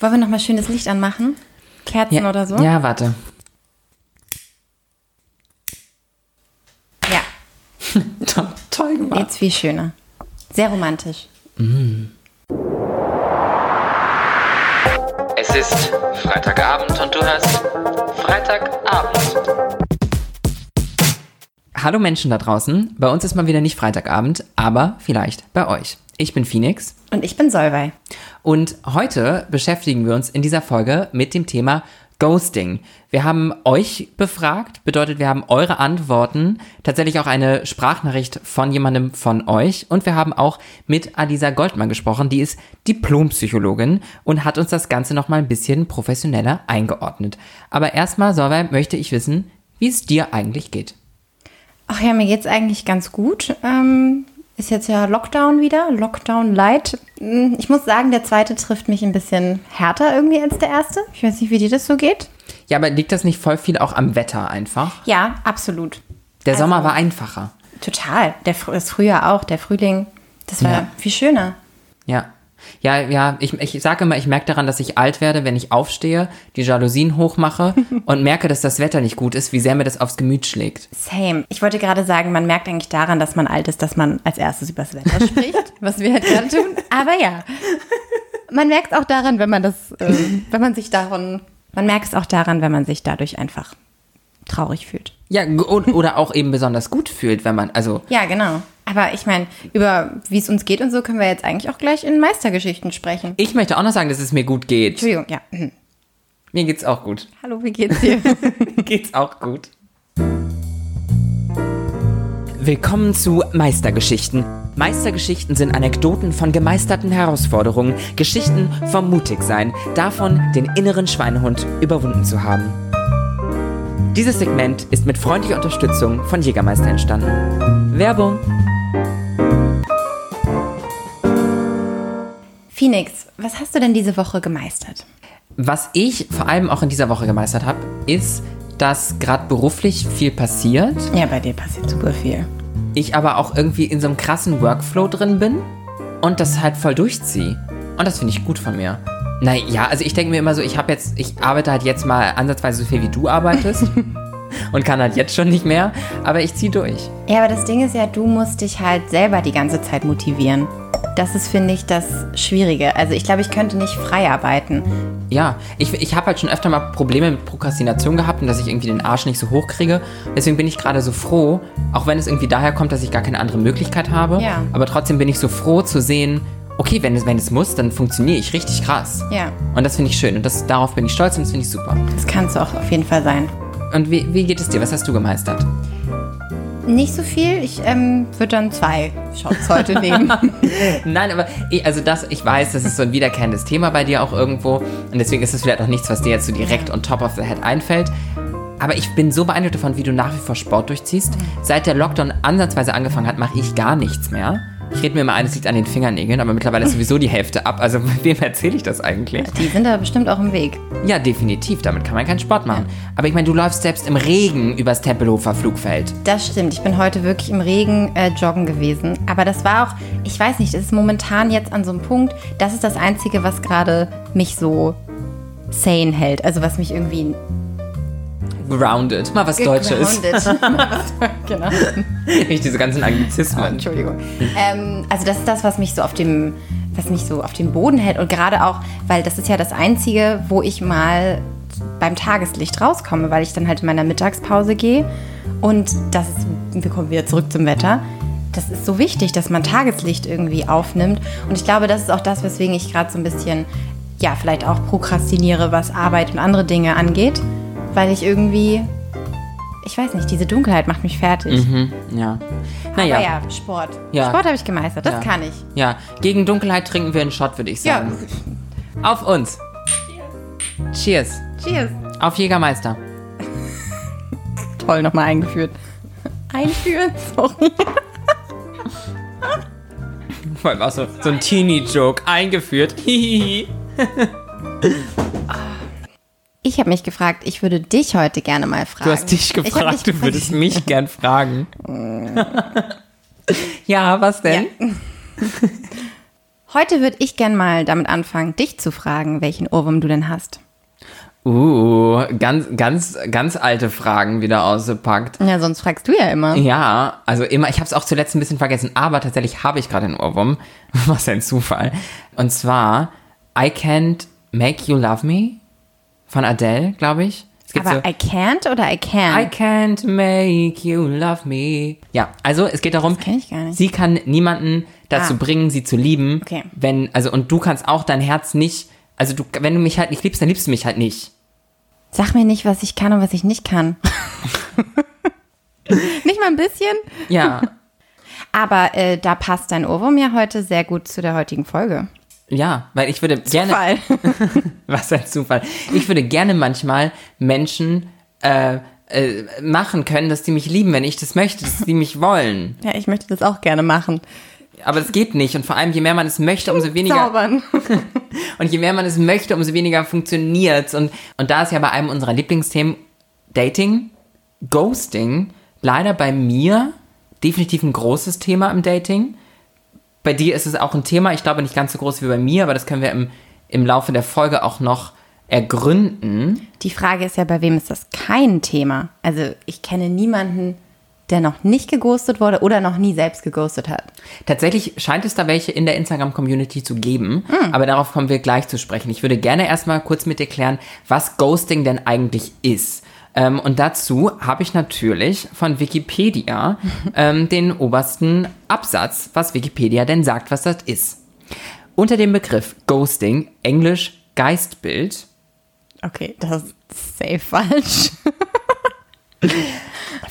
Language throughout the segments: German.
Wollen wir noch mal schönes Licht anmachen? Kerzen Ja, oder so? ja, warte. Ja, Toll, toll gemacht. jetzt viel schöner. Sehr romantisch. Es ist Freitagabend und du hörst Freitagabend. Hallo Menschen da draußen. Bei uns ist mal wieder nicht Freitagabend, aber vielleicht bei euch. Ich bin Phoenix Und ich bin Solvay. und heute beschäftigen wir uns in dieser Folge mit dem Thema Ghosting. Wir haben euch befragt, bedeutet, wir haben eure Antworten, tatsächlich auch eine Sprachnachricht von jemandem von euch und wir haben auch mit Alisa Goldmann gesprochen, die ist Diplompsychologin und hat uns das Ganze nochmal ein bisschen professioneller eingeordnet. Aber erstmal, Solveig, möchte ich wissen, wie es dir eigentlich geht. Ach ja, mir geht's eigentlich ganz gut. Ähm, ist jetzt ja Lockdown wieder, Lockdown Light. Hm, Ich muss sagen, der zweite trifft mich ein bisschen härter irgendwie als der erste. Ich weiß nicht, wie dir das so geht. Ja, aber liegt das nicht voll viel auch am Wetter einfach? Ja, absolut. Der Also- Sommer war einfacher. Total. Der, das Frühjahr auch, der Frühling. Das war Ja. viel schöner. Ja. Ja, ja, ich, ich sage immer, ich merke daran, dass ich alt werde, wenn ich aufstehe, die Jalousien hochmache und merke, dass das Wetter nicht gut ist, wie sehr mir das aufs Gemüt schlägt. Same. Ich wollte gerade sagen, man merkt eigentlich daran, dass man alt ist, dass man als erstes über das Wetter spricht, was wir halt gerade tun. Aber ja, man merkt es auch daran, wenn man das, ähm, wenn man sich daran, man merkt es auch daran, wenn man sich dadurch einfach traurig fühlt. Ja, oder auch eben besonders gut fühlt, wenn man, also, Ja, genau. Aber ich meine, über wie es uns geht und so können wir jetzt eigentlich auch gleich in Meistergeschichten sprechen. ich möchte auch noch sagen, dass es mir gut geht. Entschuldigung, ja. Mhm. Mir geht's auch gut. Hallo, wie geht's dir? Mir geht's auch gut. Willkommen zu Meistergeschichten. Meistergeschichten sind Anekdoten von gemeisterten Herausforderungen, Geschichten vom Mutigsein, davon, den inneren Schweinehund überwunden zu haben. Dieses Segment ist mit freundlicher Unterstützung von Jägermeister entstanden. Werbung. Phoenix, was hast du denn diese Woche gemeistert? Was ich vor allem auch in dieser Woche gemeistert habe, ist, dass gerade beruflich viel passiert. Ja, bei dir passiert super viel. ich aber auch irgendwie in so einem krassen Workflow drin bin und das halt voll durchziehe. Und das finde ich gut von mir. Naja, also ich denke mir immer so, ich habe jetzt, ich arbeite halt jetzt mal ansatzweise so viel wie du arbeitest und kann halt jetzt schon nicht mehr, aber ich ziehe durch. Ja, aber das Ding ist ja, du musst dich halt selber die ganze Zeit motivieren. Das ist, finde ich, das Schwierige. Also ich glaube, ich könnte nicht frei arbeiten. Ja, ich, ich habe halt schon öfter mal Probleme mit Prokrastination gehabt und dass ich irgendwie den Arsch nicht so hochkriege. Deswegen bin ich gerade so froh, auch wenn es irgendwie daher kommt, dass ich gar keine andere Möglichkeit habe. Ja. Aber trotzdem bin ich so froh zu sehen, okay, wenn es, wenn es muss, dann funktioniere ich richtig krass. Ja, Und das finde ich schön und das, darauf bin ich stolz und das finde ich super. das kannst du auch auf jeden Fall sein. Und wie, wie geht es dir? Was hast du gemeistert? Nicht so viel. Ich ähm, würde dann zwei Shots heute nehmen. Nein, aber ich, also das, ich weiß, das ist so ein wiederkehrendes Thema bei dir auch irgendwo und deswegen ist es vielleicht auch nichts, was dir jetzt so direkt on top of the head einfällt. Aber ich bin so beeindruckt davon, wie du nach wie vor Sport durchziehst. Seit der Lockdown ansatzweise angefangen hat, mache ich gar nichts mehr. Ich rede mir immer ein, es liegt an den Fingernägeln, aber mittlerweile ist sowieso die Hälfte ab. Also wem erzähle ich das eigentlich? Die sind da bestimmt auch im Weg. Ja, definitiv, damit kann man keinen Sport machen. Aber ich meine, du läufst selbst im Regen übers Tempelhofer Flugfeld. Das stimmt. Ich bin heute wirklich im Regen äh, joggen gewesen. Aber das war auch, ich weiß nicht, es ist momentan jetzt an so einem Punkt, das ist das Einzige, was gerade mich so sane hält. Also was mich irgendwie Grounded. Mal was Deutsches. genau. Nicht diese ganzen Anglizismen. Entschuldigung. Ähm, also das ist das, was mich so auf dem, was mich so auf dem Boden hält und gerade auch, weil das ist ja das Einzige, wo ich mal beim Tageslicht rauskomme, weil ich dann halt in meiner Mittagspause gehe und das ist, wir kommen wieder zurück zum Wetter. Das ist so wichtig, dass man Tageslicht irgendwie aufnimmt und ich glaube, das ist auch das, weswegen ich gerade so ein bisschen, ja, vielleicht auch prokrastiniere, was Arbeit und andere Dinge angeht, weil ich irgendwie, ich weiß nicht, diese Dunkelheit macht mich fertig. Mhm, ja. Naja, Aber ja. ja, Sport. Ja. Sport habe ich gemeistert, das Ja. kann ich. ja. Gegen Dunkelheit trinken wir einen Shot, würde ich Ja. sagen. Auf uns. Cheers. Cheers. Auf Jägermeister. Toll, nochmal eingeführt. Einführen? Sorry. Vor allem auch so, so ein Teenie-Joke eingeführt. Hihihi. Ich habe mich gefragt, ich würde dich heute gerne mal fragen. Du hast dich gefragt, mich du würdest mich gern fragen. ja, was denn? Heute würde ich gern mal damit anfangen, dich zu fragen, welchen Ohrwurm du denn hast. Uh, ganz, ganz, ganz alte Fragen wieder ausgepackt. Ja, sonst fragst du ja immer. Ja, also immer, ich habe es auch zuletzt ein bisschen vergessen, aber tatsächlich habe ich gerade einen Ohrwurm. Was ein Zufall. Und zwar I Can't Make You Love Me von Adele, glaube ich. Aber so, I can't oder I can? I can't make you love me. Ja, also es geht darum, kenn ich gar nicht. sie kann niemanden dazu Ah. bringen, sie zu lieben. Okay. Wenn, also, und du kannst auch dein Herz nicht, also du, wenn du mich halt nicht liebst, dann liebst du mich halt nicht. Sag mir nicht, was ich kann und was ich nicht kann. nicht mal ein bisschen? Ja, Aber äh, da passt dein Ohrwurm ja heute sehr gut zu der heutigen Folge. Ja, weil ich würde gerne, Fall. was ein Zufall, ich würde gerne manchmal Menschen äh, äh, machen können, dass die mich lieben, wenn ich das möchte, dass die mich wollen. Ja, ich möchte das auch gerne machen. Aber das geht nicht und vor allem, je mehr man es möchte, umso weniger Zaubern. Und je mehr man es möchte, umso weniger funktioniert. Und, und da ist ja bei einem unserer Lieblingsthemen Dating, Ghosting, leider bei mir definitiv ein großes Thema im Dating. Bei dir ist es auch ein Thema, ich glaube nicht ganz so groß wie bei mir, aber das können wir im, im Laufe der Folge auch noch ergründen. Die Frage ist ja, bei wem ist das kein Thema? Also ich kenne niemanden, der noch nicht geghostet wurde oder noch nie selbst geghostet hat. Tatsächlich scheint es da welche in der Instagram-Community zu geben, aber darauf kommen wir gleich zu sprechen. Ich würde gerne erstmal kurz mit dir klären, was Ghosting denn eigentlich ist. Ähm, und dazu habe ich natürlich von Wikipedia ähm, den obersten Absatz, was Wikipedia denn sagt, was das ist. Unter dem Begriff Ghosting, englisch Geistbild, Okay, das ist safe falsch.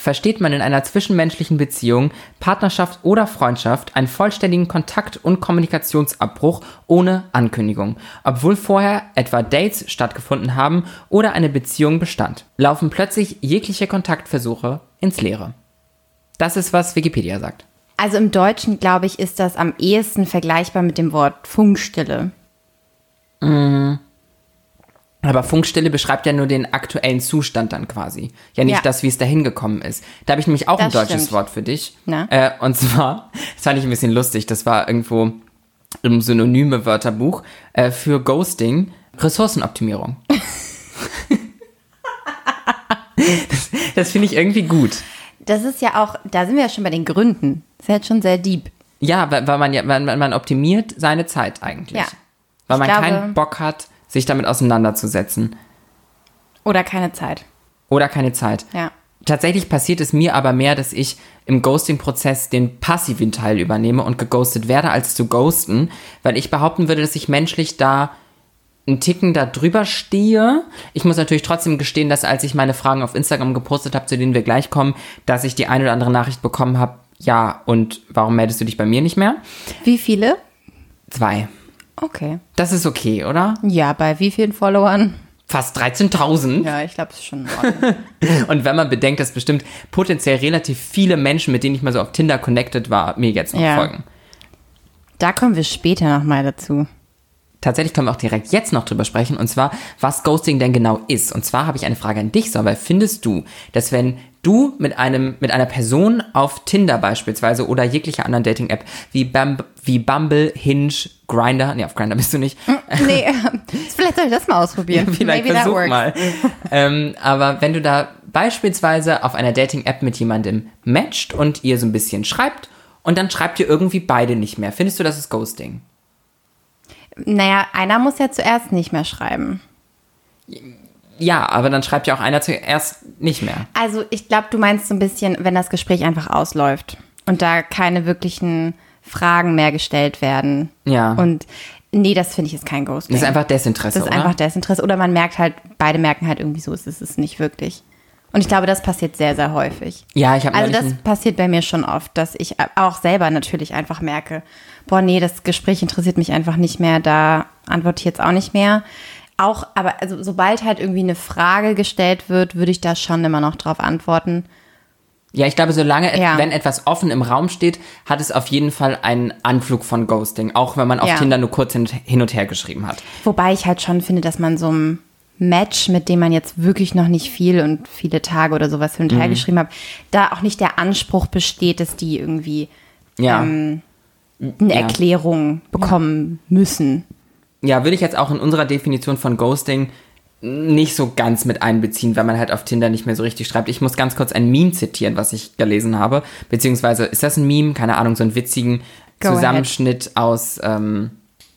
versteht man in einer zwischenmenschlichen Beziehung, Partnerschaft oder Freundschaft einen vollständigen Kontakt- und Kommunikationsabbruch ohne Ankündigung, obwohl vorher etwa Dates stattgefunden haben oder eine Beziehung bestand, laufen plötzlich jegliche Kontaktversuche ins Leere. Das ist, was Wikipedia sagt. Also im Deutschen, glaube ich, ist das am ehesten vergleichbar mit dem Wort Funkstille. Aber Funkstille beschreibt ja nur den aktuellen Zustand dann quasi. Ja, nicht Ja. das, wie es dahin gekommen ist. Da habe ich nämlich auch ein Das deutsches stimmt. Wort für dich. Äh, und zwar, das fand ich ein bisschen lustig, das war irgendwo im synonyme Wörterbuch äh, für Ghosting, Ressourcenoptimierung. das das finde ich irgendwie gut. Das ist ja auch, da sind wir ja schon bei den Gründen. Das ist ja jetzt schon sehr deep. Ja, weil, weil man ja, man, man optimiert seine Zeit eigentlich. Ja. Weil man glaube- keinen Bock hat, sich damit auseinanderzusetzen. Oder keine Zeit. Oder keine Zeit. Ja. Tatsächlich passiert es mir aber mehr, dass ich im Ghosting-Prozess den passiven Teil übernehme und geghostet werde, als zu ghosten, weil ich behaupten würde, dass ich menschlich da einen Ticken da drüber stehe. Ich muss natürlich trotzdem gestehen, dass als ich meine Fragen auf Instagram gepostet habe, zu denen wir gleich kommen, dass ich die eine oder andere Nachricht bekommen habe, ja, und warum meldest du dich bei mir nicht mehr? Wie viele? Zwei. Okay. Das ist okay, oder? Ja, bei wie vielen Followern? Fast 13.000. Ja, ich glaube, es ist schon. Und wenn man bedenkt, dass bestimmt potenziell relativ viele Menschen, mit denen ich mal so auf Tinder connected war, mir jetzt noch Ja. folgen. da kommen wir später nochmal dazu. Tatsächlich können wir auch direkt jetzt noch drüber sprechen, und zwar, was Ghosting denn genau ist. Und zwar habe ich eine Frage an dich, Sauber. Findest du, dass wenn du mit einem, mit einer Person auf Tinder beispielsweise oder jeglicher anderen Dating-App wie, Bumble, wie Bumble, Hinge, Grinder, nee, auf Grinder bist du nicht, Nee, vielleicht soll ich das mal ausprobieren. Vielleicht Maybe that versuch works. mal. ähm, aber wenn du da beispielsweise auf einer Dating-App mit jemandem matcht und ihr so ein bisschen schreibt und dann schreibt ihr irgendwie beide nicht mehr, findest du, das ist Ghosting? Naja, einer muss ja zuerst nicht mehr schreiben. Ja, aber dann schreibt ja auch einer zuerst nicht mehr. Also ich glaube, du meinst so ein bisschen, wenn das Gespräch einfach ausläuft und da keine wirklichen Fragen mehr gestellt werden. Ja. Und nee, das finde ich ist kein Ghosting. Das ist einfach Desinteresse, Das ist oder? einfach Desinteresse. Oder man merkt halt, beide merken halt irgendwie so, es ist es nicht wirklich. Und ich glaube, das passiert sehr, sehr häufig. Ja, ich habe Also das passiert bei mir schon oft, dass ich auch selber natürlich einfach merke, boah, nee, das Gespräch interessiert mich einfach nicht mehr, da antworte ich jetzt auch nicht mehr. Auch, aber also sobald halt irgendwie eine Frage gestellt wird, würde ich da schon immer noch drauf antworten. Ja, ich glaube, solange, Ja. wenn etwas offen im Raum steht, hat es auf jeden Fall einen Anflug von Ghosting, auch wenn man auf Ja. Tinder nur kurz hin, und her geschrieben hat. Wobei ich halt schon finde, dass man so ein Match, mit dem man jetzt wirklich noch nicht viel und viele Tage oder sowas hin und Mhm. her geschrieben hat, da auch nicht der Anspruch besteht, dass die irgendwie Ja. ähm, eine. Erklärung bekommen müssen. Ja, würde ich jetzt auch in unserer Definition von Ghosting nicht so ganz mit einbeziehen, weil man halt auf Tinder nicht mehr so richtig schreibt. Ich muss ganz kurz ein Meme zitieren, was ich gelesen habe. Beziehungsweise, ist das ein Meme? Keine Ahnung, so einen witzigen Go Zusammenschnitt aus ähm,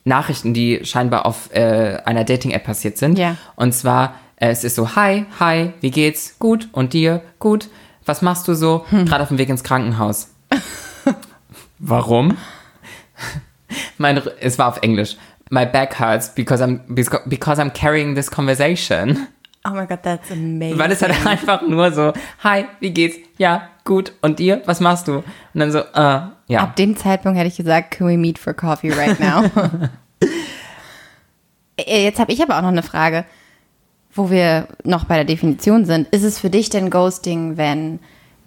Nachrichten, die scheinbar auf äh, einer Dating-App passiert sind. Ja. Und zwar, äh, es ist so, hi, hi, wie geht's? Gut. Und dir? Gut. Was machst du so? Gerade auf dem Weg ins Krankenhaus. Warum? mein, es war auf Englisch. My back hurts because I'm, because I'm carrying this conversation. Oh my God, that's amazing. Weil es halt einfach nur so, hi, wie geht's? Ja, gut. Und dir? Was machst du? Und dann so, äh, ja. Ab dem Zeitpunkt hätte ich gesagt, can we meet for coffee right now? Äh, Jetzt habe ich aber auch noch eine Frage, wo wir noch bei der Definition sind. Ist es für dich denn Ghosting, wenn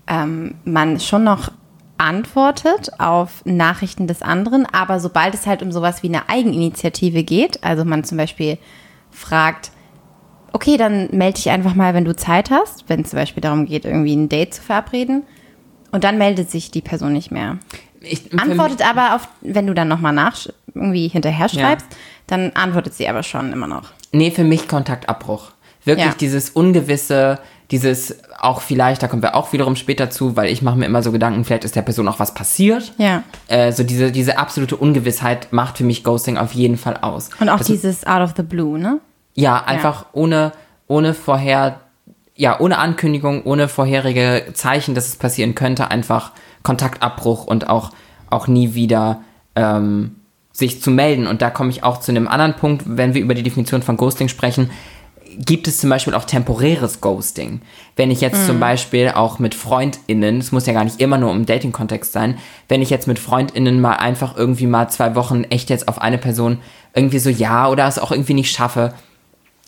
ähm, man schon noch antwortet auf Nachrichten des anderen, aber sobald es halt um sowas wie eine Eigeninitiative geht, also man zum Beispiel fragt, okay, dann melde dich einfach mal, wenn du Zeit hast, wenn es zum Beispiel darum geht, irgendwie ein Date zu verabreden, und dann meldet sich die Person nicht mehr. Ich, Antwortet aber auf, wenn du dann nochmal nach irgendwie hinterher schreibst, dann antwortet sie aber schon immer noch. Nee, für mich Kontaktabbruch. Wirklich Ja. dieses Ungewisse, dieses auch vielleicht, da kommen wir auch wiederum später zu, weil ich mache mir immer so Gedanken, vielleicht ist der Person auch was passiert. Ja. Äh, so diese, diese absolute Ungewissheit macht für mich Ghosting auf jeden Fall aus. Und auch Das dieses Out of the Blue, ne? Ja, einfach ohne, ohne vorher, ja, ohne Ankündigung, ohne vorherige Zeichen, dass es passieren könnte, einfach Kontaktabbruch und auch, auch nie wieder ähm, sich zu melden. Und da komme ich auch zu einem anderen Punkt, wenn wir über die Definition von Ghosting sprechen. Gibt es zum Beispiel auch temporäres Ghosting? Wenn ich jetzt zum Beispiel auch mit FreundInnen, es muss ja gar nicht immer nur im Dating-Kontext sein, wenn ich jetzt mit FreundInnen mal einfach irgendwie mal zwei Wochen echt jetzt auf eine Person irgendwie so ja oder es auch irgendwie nicht schaffe,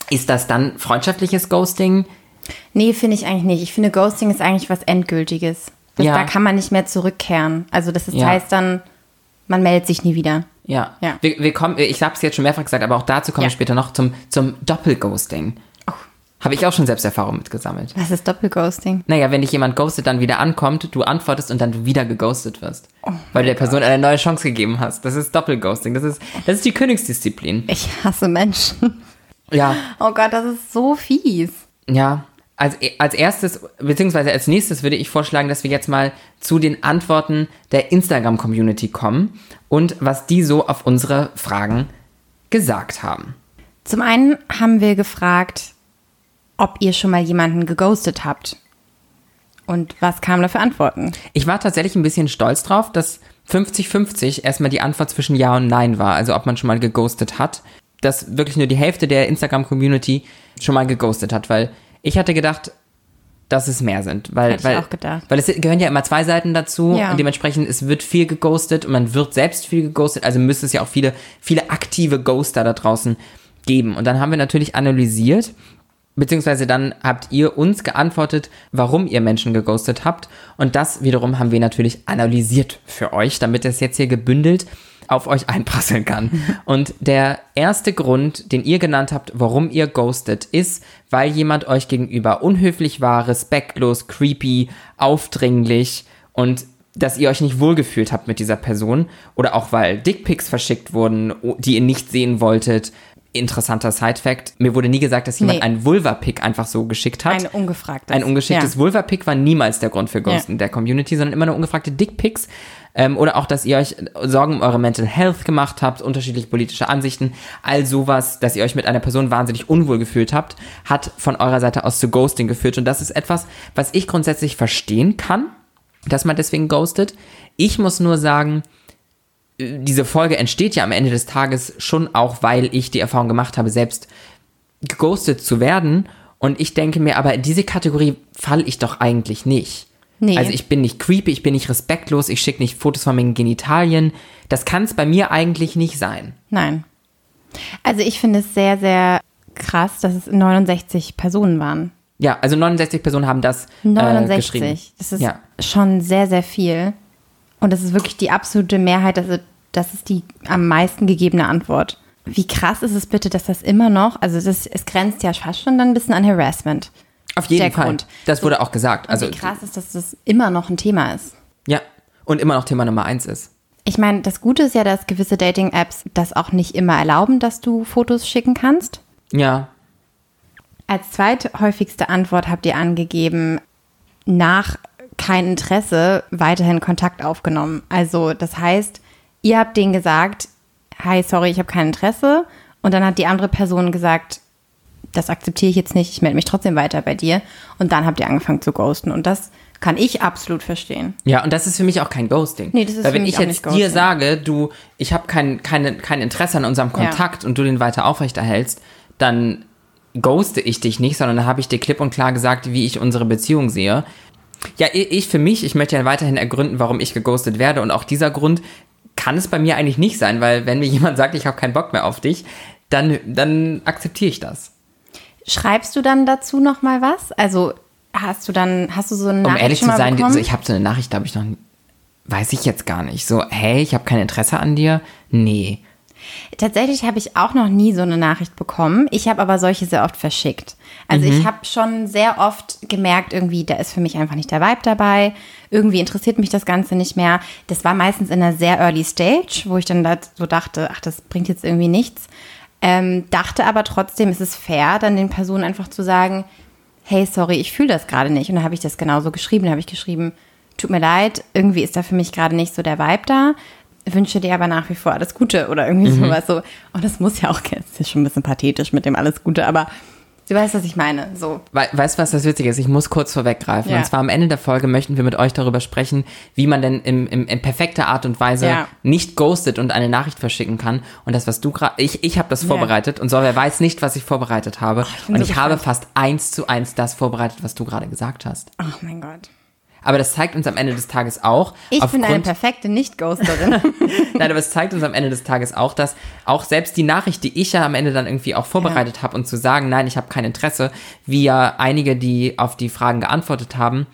ist das dann freundschaftliches Ghosting? Nee, finde ich eigentlich nicht. Ich finde, Ghosting ist eigentlich was Endgültiges. Das, Ja. Da kann man nicht mehr zurückkehren. Also das ist, Ja. heißt dann, man meldet sich nie wieder. Ja. Ja. Wir, wir kommen, ich habe es jetzt schon mehrfach gesagt, aber auch dazu kommen Ja. wir später noch zum, zum Doppelghosting. Habe ich auch schon Selbsterfahrung mitgesammelt. Was ist Doppelghosting? Naja, wenn dich jemand ghostet, dann wieder ankommt, du antwortest und dann wieder geghostet wirst. weil du der Person eine neue Chance gegeben hast. Das ist Doppelghosting. Das ist, das ist die Königsdisziplin. Ich hasse Menschen. Ja. Oh Gott, das ist so fies. Ja, als, als erstes, beziehungsweise als nächstes würde ich vorschlagen, dass wir jetzt mal zu den Antworten der Instagram-Community kommen und was die so auf unsere Fragen gesagt haben. Zum einen haben wir gefragt, ob ihr schon mal jemanden geghostet habt. Und was kam da für Antworten? Ich war tatsächlich ein bisschen stolz drauf, dass 50-50 erstmal die Antwort zwischen Ja und Nein war, also ob man schon mal geghostet hat. Dass wirklich nur die Hälfte der Instagram-Community schon mal geghostet hat, weil ich hatte gedacht, dass es mehr sind. Weil, Hätte ich weil, auch gedacht. Weil es gehören ja immer zwei Seiten dazu Ja. und dementsprechend es wird viel geghostet und man wird selbst viel geghostet, also müsste es ja auch viele, viele aktive Ghoster da draußen geben. Und dann haben wir natürlich analysiert, beziehungsweise dann habt ihr uns geantwortet, warum ihr Menschen geghostet habt. Und das wiederum haben wir natürlich analysiert für euch, damit es jetzt hier gebündelt auf euch einprasseln kann. Und der erste Grund, den ihr genannt habt, warum ihr ghostet, ist, weil jemand euch gegenüber unhöflich war, respektlos, creepy, aufdringlich und dass ihr euch nicht wohlgefühlt habt mit dieser Person oder auch weil Dickpics verschickt wurden, die ihr nicht sehen wolltet. Interessanter Side-Fact. Mir wurde nie gesagt, dass jemand Nee. einen Vulva-Pic einfach so geschickt hat. Ein ungefragtes. Ein ungeschicktes Ja. Vulva-Pic war niemals der Grund für Ghosten Ja. der Community, sondern immer nur ungefragte Dickpics. Ähm, oder auch, dass ihr euch Sorgen um eure Mental Health gemacht habt, unterschiedliche politische Ansichten, all sowas, dass ihr euch mit einer Person wahnsinnig unwohl gefühlt habt, hat von eurer Seite aus zu Ghosting geführt. Und das ist etwas, was ich grundsätzlich verstehen kann, dass man deswegen ghostet. Ich muss nur sagen, diese Folge entsteht ja am Ende des Tages schon auch, weil ich die Erfahrung gemacht habe, selbst geghostet zu werden. Und ich denke mir, aber in diese Kategorie falle ich doch eigentlich nicht. Nee. Also ich bin nicht creepy, ich bin nicht respektlos, ich schicke nicht Fotos von meinen Genitalien. Das kann es bei mir eigentlich nicht sein. Nein. Also ich finde es sehr, sehr krass, dass es 69 Personen waren. Ja, also 69 Personen haben das äh, 69. geschrieben. das ist ja. schon sehr, sehr viel. Und das ist wirklich die absolute Mehrheit, ist, das ist die am meisten gegebene Antwort. Wie krass ist es bitte, dass das immer noch, also das, es grenzt ja fast schon dann ein bisschen an Harassment. Auf jeden der Fall. Grund. Das wurde auch gesagt. Also Wie krass ist, dass das immer noch ein Thema ist. ja, und immer noch Thema Nummer eins ist. Ich meine, das Gute ist ja, dass gewisse Dating-Apps das auch nicht immer erlauben, dass du Fotos schicken kannst. Ja. Als zweithäufigste Antwort habt ihr angegeben, nach kein Interesse weiterhin Kontakt aufgenommen. Also das heißt, ihr habt denen gesagt, hi, sorry, ich habe kein Interesse. Und dann hat die andere Person gesagt, das akzeptiere ich jetzt nicht, ich melde mich trotzdem weiter bei dir. Und dann habt ihr angefangen zu ghosten. Und das kann ich absolut verstehen. Ja, und das ist für mich auch kein Ghosting. Nee, das ist Weil für wenn mich ich jetzt dir sage, du, ich habe kein, keine, kein Interesse an unserem Kontakt und du den weiter aufrechterhältst, dann ghoste ich dich nicht, sondern dann habe ich dir klipp und klar gesagt, wie ich unsere Beziehung sehe. Ja, ich für mich, ich möchte ja weiterhin ergründen, warum ich geghostet werde. Und auch dieser Grund kann es bei mir eigentlich nicht sein, weil wenn mir jemand sagt, ich habe keinen Bock mehr auf dich, dann, dann akzeptiere ich das. Schreibst du dann dazu noch mal was? Also hast du dann, hast du so eine Um Nachricht ehrlich schon zu sein, bekommen? so, ich habe so eine Nachricht, glaube ich, noch, weiß ich jetzt gar nicht. So, hey, ich habe kein Interesse an dir. Nee. Tatsächlich habe ich auch noch nie so eine Nachricht bekommen. Ich habe aber solche sehr oft verschickt. Also ich habe schon sehr oft gemerkt, irgendwie, da ist für mich einfach nicht der Vibe dabei. Irgendwie interessiert mich das Ganze nicht mehr. Das war meistens in einer sehr early Stage, wo ich dann da so dachte, ach, das bringt jetzt irgendwie nichts. Ähm, dachte aber trotzdem, es ist fair, dann den Personen einfach zu sagen, hey, sorry, ich fühle das gerade nicht. Und dann habe ich das genauso geschrieben. Dann habe ich geschrieben, tut mir leid, irgendwie ist da für mich gerade nicht so der Vibe da. Wünsche dir aber nach wie vor alles Gute oder irgendwie Mhm. sowas so. Und das muss ja auch, das ist ja schon ein bisschen pathetisch mit dem alles Gute, aber du weißt, was ich meine. So. We weißt du, was das Witzige ist? Ich muss kurz vorweggreifen. Ja. Und zwar am Ende der Folge möchten wir mit euch darüber sprechen, wie man denn im, im, in perfekter Art und Weise Ja. nicht ghostet und eine Nachricht verschicken kann. Und das, was du gerade, ich, ich habe das Ja. vorbereitet und Solveig weiß nicht, was ich vorbereitet habe. bin und so ich habe gespannt. fast eins zu eins das vorbereitet, was du gerade gesagt hast. Oh mein Gott. Aber das zeigt uns am Ende des Tages auch, Ich bin eine perfekte Nicht-Ghosterin. Nein, aber es zeigt uns am Ende des Tages auch, dass auch selbst die Nachricht, die ich ja am Ende dann irgendwie auch vorbereitet habe und zu sagen, nein, ich habe kein Interesse, wie ja einige, die auf die Fragen geantwortet haben,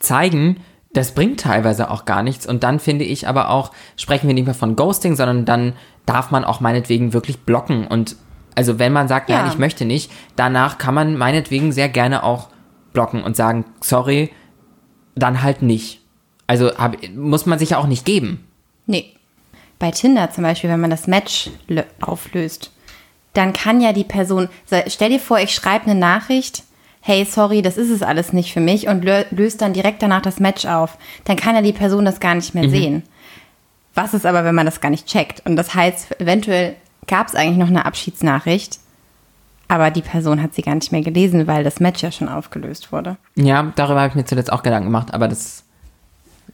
zeigen, das bringt teilweise auch gar nichts. Und dann finde ich aber auch, sprechen wir nicht mehr von Ghosting, sondern dann darf man auch meinetwegen wirklich blocken. Und also wenn man sagt, Ja. nein, ich möchte nicht, danach kann man meinetwegen sehr gerne auch blocken und sagen, sorry, dann halt nicht. Also hab, muss man sich ja auch nicht geben. nee. Bei Tinder zum Beispiel, wenn man das Match lö- auflöst, dann kann ja die Person, so, stell dir vor, ich schreibe eine Nachricht, hey, sorry, das ist es alles nicht für mich und lö löst dann direkt danach das Match auf. Dann kann ja die Person das gar nicht Mhm. mehr sehen. Was ist aber, wenn man das gar nicht checkt? Und das heißt, eventuell gab es eigentlich noch eine Abschiedsnachricht, aber die Person hat sie gar nicht mehr gelesen, weil das Match ja schon aufgelöst wurde. Ja, darüber habe ich mir zuletzt auch Gedanken gemacht, aber das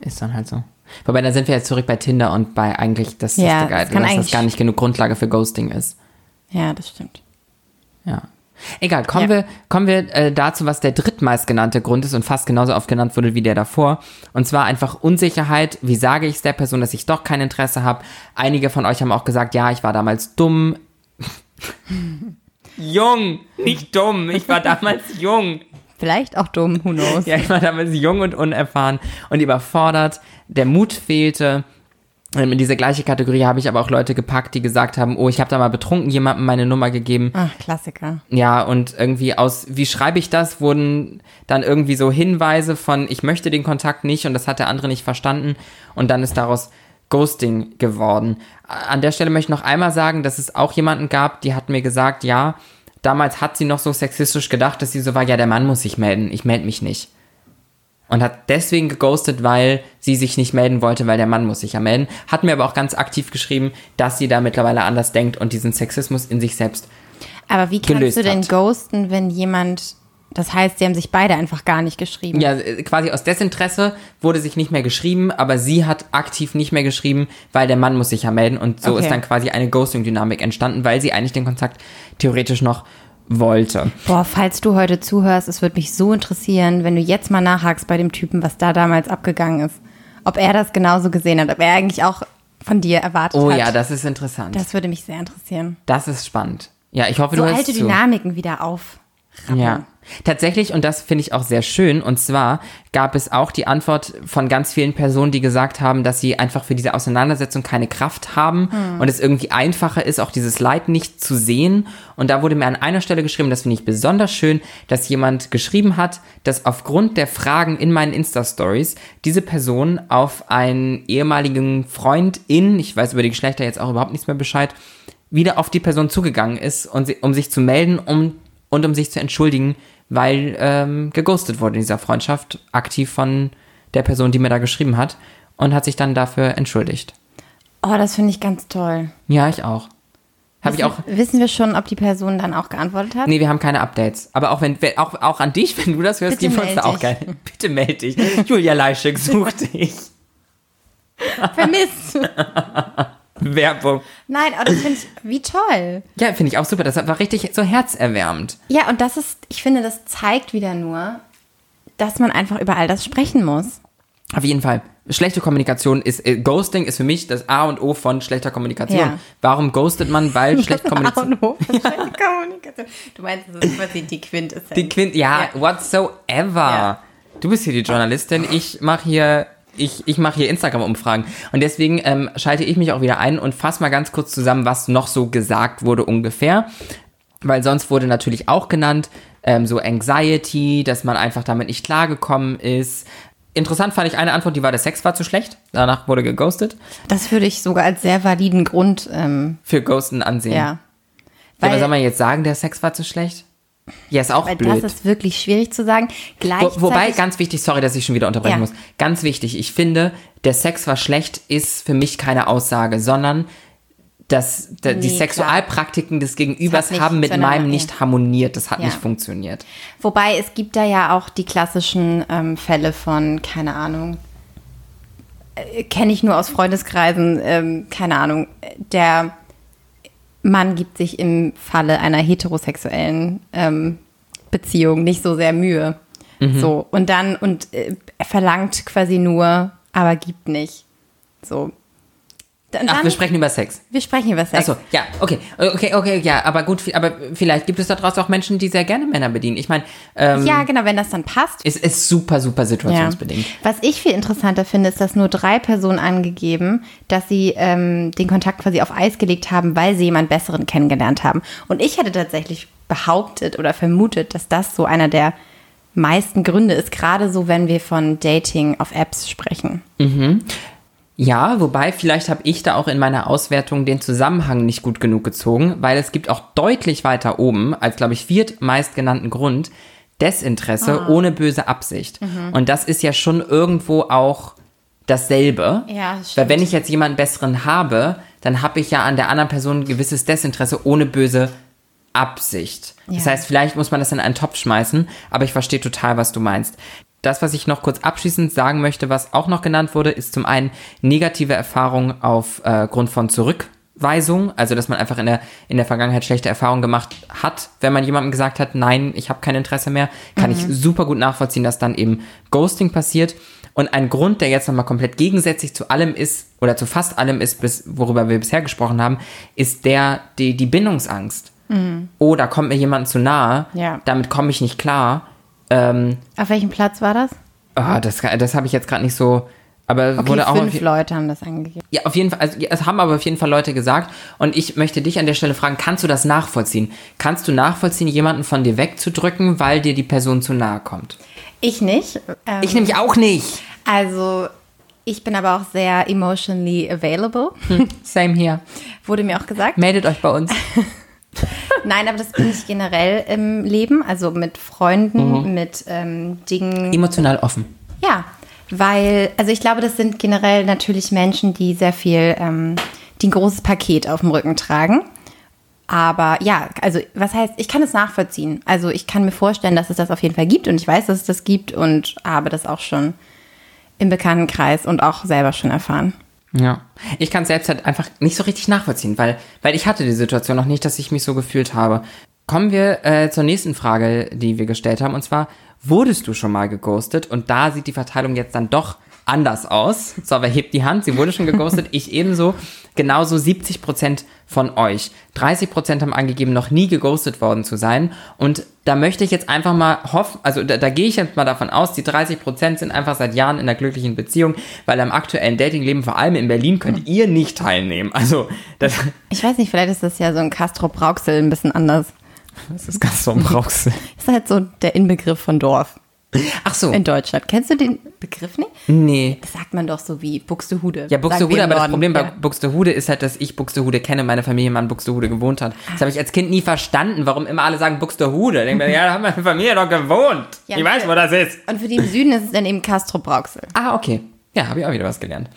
ist dann halt so. Wobei, da sind wir jetzt zurück bei Tinder und bei eigentlich, dass, Ja, das, das dass das eigentlich- gar nicht genug Grundlage für Ghosting ist. Ja, das stimmt. Ja. Egal, kommen Ja. wir, kommen wir äh, dazu, was der drittmeist genannte Grund ist und fast genauso oft genannt wurde wie der davor. Und zwar einfach Unsicherheit. Wie sage ich es der Person, dass ich doch kein Interesse habe? Einige von euch haben auch gesagt, ja, ich war damals dumm. Jung, nicht dumm. Ich war damals jung. Vielleicht auch dumm, who knows. Ja, ich war damals jung und unerfahren und überfordert. Der Mut fehlte. In diese gleiche Kategorie habe ich aber auch Leute gepackt, die gesagt haben, oh, ich habe da mal betrunken jemandem meine Nummer gegeben. Ach, Klassiker. Ja, und irgendwie aus, wie schreibe ich das, wurden dann irgendwie so Hinweise von, ich möchte den Kontakt nicht und das hat der andere nicht verstanden und dann ist daraus Ghosting geworden. An der Stelle möchte ich noch einmal sagen, dass es auch jemanden gab, die hat mir gesagt, ja, damals hat sie noch so sexistisch gedacht, dass sie so war, ja, der Mann muss sich melden, ich melde mich nicht. Und hat deswegen geghostet, weil sie sich nicht melden wollte, weil der Mann muss sich ja melden. Hat mir aber auch ganz aktiv geschrieben, dass sie da mittlerweile anders denkt und diesen Sexismus in sich selbst Aber wie kannst gelöst du denn hat. ghosten, wenn jemand, das heißt, sie haben sich beide einfach gar nicht geschrieben? Ja, äh, quasi aus Desinteresse wurde sich nicht mehr geschrieben, aber sie hat aktiv nicht mehr geschrieben, weil der Mann muss sich ja melden und so Okay. ist dann quasi eine Ghosting-Dynamik entstanden, weil sie eigentlich den Kontakt theoretisch noch wollte. Boah, falls du heute zuhörst, es würde mich so interessieren, wenn du jetzt mal nachhakst bei dem Typen, was da damals abgegangen ist. Ob er das genauso gesehen hat, ob er eigentlich auch von dir erwartet Oh hat. ja, das ist interessant. Das, das würde mich sehr interessieren. ist spannend. Ja, ich hoffe, So du hörst alte zu. Dynamiken wieder auf. Ja. Tatsächlich, und das finde ich auch sehr schön, und zwar gab es auch die Antwort von ganz vielen Personen, die gesagt haben, dass sie einfach für diese Auseinandersetzung keine Kraft haben und es irgendwie einfacher ist, auch dieses Leid nicht zu sehen. Und da wurde mir an einer Stelle geschrieben, das finde ich besonders schön, dass jemand geschrieben hat, dass aufgrund der Fragen in meinen Insta-Stories diese Person auf einen ehemaligen Freund in, ich weiß über die Geschlechter jetzt auch überhaupt nichts mehr Bescheid, wieder auf die Person zugegangen ist, und um sich zu melden um, und um sich zu entschuldigen, weil ähm, geghostet wurde in dieser Freundschaft, aktiv von der Person, die mir da geschrieben hat, und hat sich dann dafür entschuldigt. Oh, das finde ich ganz toll. Ja, ich auch. Habe ich auch. Wissen wir schon, ob die Person dann auch geantwortet hat? Nee, wir haben keine Updates. Aber auch wenn, wenn- auch, auch an dich, wenn du das hörst, Bitte geben wir uns auch gerne. Bitte melde dich. Julia Leischek sucht dich. Vermisst. Werbung. Nein, aber das finde ich, wie toll. Ja, finde ich auch super. Das war richtig so herzerwärmend. Ja, und das ist, ich finde, das zeigt wieder nur, dass man einfach über all das sprechen muss. Auf jeden Fall. Schlechte Kommunikation ist, äh, Ghosting ist für mich das A und O von schlechter Kommunikation. Ja. Warum ghostet man? Weil schlecht A kommuniziert. und O von schlechter Kommunikation. Du meinst, das ist quasi die Quintessenz. Die Quint, ja, Ja. whatsoever. Ja. Du bist hier die Journalistin, ich mache hier, ich, ich mache hier Instagram-Umfragen. Und deswegen ähm, schalte ich mich auch wieder ein und fasse mal ganz kurz zusammen, was noch so gesagt wurde ungefähr. Weil sonst wurde natürlich auch genannt, ähm, so Anxiety, dass man einfach damit nicht klargekommen ist. Interessant fand ich eine Antwort, die war, der Sex war zu schlecht. Danach wurde geghostet. Das würde ich sogar als sehr validen Grund, ähm, Für Ghosten ansehen. ja. Ja, aber Weil, soll man jetzt sagen, der Sex war zu schlecht? Ja, ist auch weil blöd. das ist wirklich schwierig zu sagen. Wo, Gleichzeitig, wobei, ganz wichtig, sorry, dass ich schon wieder unterbrechen Ja. muss. Ganz wichtig, ich finde, der Sex war schlecht, ist für mich keine Aussage, sondern dass da, die Nee, Sexualpraktiken des Gegenübers nicht haben mit meinem nicht harmoniert. Das hat Ja. nicht funktioniert. Wobei es gibt da ja auch die klassischen ähm, Fälle von, keine Ahnung, äh, kenne ich nur aus Freundeskreisen, ähm, keine Ahnung, der Mann gibt sich im Falle einer heterosexuellen ähm, Beziehung nicht so sehr Mühe. Mhm. So, und dann, und äh, er verlangt quasi nur, aber gibt nicht. So. Dann, Ach, wir sprechen über Sex. wir sprechen über Sex. Achso, ja, okay, okay, okay, ja, aber gut, aber vielleicht gibt es da draußen auch Menschen, die sehr gerne Männer bedienen. Ich meine, ähm, Ja, genau, wenn das dann passt. es ist super, super situationsbedingt. Was ich viel interessanter finde, ist, dass nur drei Personen angegeben, dass sie ähm, den Kontakt quasi auf Eis gelegt haben, weil sie jemand Besseren kennengelernt haben. Und ich hätte tatsächlich behauptet oder vermutet, dass das so einer der meisten Gründe ist, gerade so, wenn wir von Dating auf Apps sprechen. Ja, wobei vielleicht habe ich da auch in meiner Auswertung den Zusammenhang nicht gut genug gezogen, weil es gibt auch deutlich weiter oben, als glaube ich viertmeist genannten Grund, Desinteresse ohne böse Absicht. Und das ist ja schon irgendwo auch dasselbe. Ja, das Weil wenn stimmt. ich jetzt jemanden besseren habe, dann habe ich ja an der anderen Person ein gewisses Desinteresse ohne böse Absicht. Das Ja. heißt, vielleicht muss man das in einen Topf schmeißen, aber ich verstehe total, was du meinst. Das, was ich noch kurz abschließend sagen möchte, was auch noch genannt wurde, ist zum einen negative Erfahrungen aufgrund von Zurückweisung, also dass man einfach in der, in der Vergangenheit schlechte Erfahrungen gemacht hat, wenn man jemandem gesagt hat, nein, ich habe kein Interesse mehr, kann ich super gut nachvollziehen, dass dann eben Ghosting passiert. Und ein Grund, der jetzt nochmal komplett gegensätzlich zu allem ist, oder zu fast allem ist, bis, worüber wir bisher gesprochen haben, ist der, die, die Bindungsangst. Oh, da kommt mir jemand zu nahe, Ja. damit komme ich nicht klar. Ähm, Auf welchem Platz war das? ah, das das habe ich jetzt gerade nicht so, aber Okay, wurde auch fünf Leute haben das angegeben. ja, auf jeden Fall, also es haben aber auf jeden Fall Leute gesagt und ich möchte dich an der Stelle fragen, kannst du das nachvollziehen? Kannst du nachvollziehen, jemanden von dir wegzudrücken, weil dir die Person zu nahe kommt? Ich nicht. Ähm, Ich nämlich auch nicht. Also, ich bin aber auch sehr emotionally available, Same hier. wurde mir auch gesagt. Meldet euch bei uns. Nein, aber das bin ich generell im Leben, also mit Freunden, Mhm. mit ähm, Dingen. Emotional offen. Ja, weil, also ich glaube, das sind generell natürlich Menschen, die sehr viel, ähm, die ein großes Paket auf dem Rücken tragen. Aber ja, also was heißt, ich kann es nachvollziehen. Also ich kann mir vorstellen, dass es das auf jeden Fall gibt und ich weiß, dass es das gibt und habe das auch schon im Bekanntenkreis und auch selber schon erfahren. Ja. Ich kann es selbst halt einfach nicht so richtig nachvollziehen, weil, weil ich hatte die Situation noch nicht, dass ich mich so gefühlt habe. Kommen wir äh, zur nächsten Frage, die wir gestellt haben, und zwar, wurdest du schon mal geghostet? Und da sieht die Verteilung jetzt dann doch anders aus. So, wer hebt die Hand? Sie wurde schon geghostet, ich ebenso. Genauso 70% von euch. 30% haben angegeben, noch nie geghostet worden zu sein. Und da möchte ich jetzt einfach mal hoffen, also da, da gehe ich jetzt mal davon aus, die 30% sind einfach seit Jahren in einer glücklichen Beziehung, weil am aktuellen Datingleben, vor allem in Berlin, könnt ihr nicht teilnehmen. Also, das, Ich weiß nicht, vielleicht ist das ja so ein Castro Brauxel ein bisschen anders. das ist Brauchsel. Ist halt so der Inbegriff von Dorf Ach so. in Deutschland. Kennst du den Begriff nicht? Nee. Das sagt man doch so wie Buxtehude. Ja, Buxtehude, aber das. Problem bei Ja. Buxtehude ist halt, dass ich Buxtehude kenne und meine Familie mal in Buxtehude gewohnt hat. Das habe ich als Kind nie verstanden, warum immer alle sagen Buxtehude. Ich denke mir, ja, da haben meine Familie doch gewohnt. Ja, ich weiß, wo das ist. Und für die im Süden ist es dann eben Castro Brauxel. Ah, okay. Ja, habe ich auch wieder was gelernt.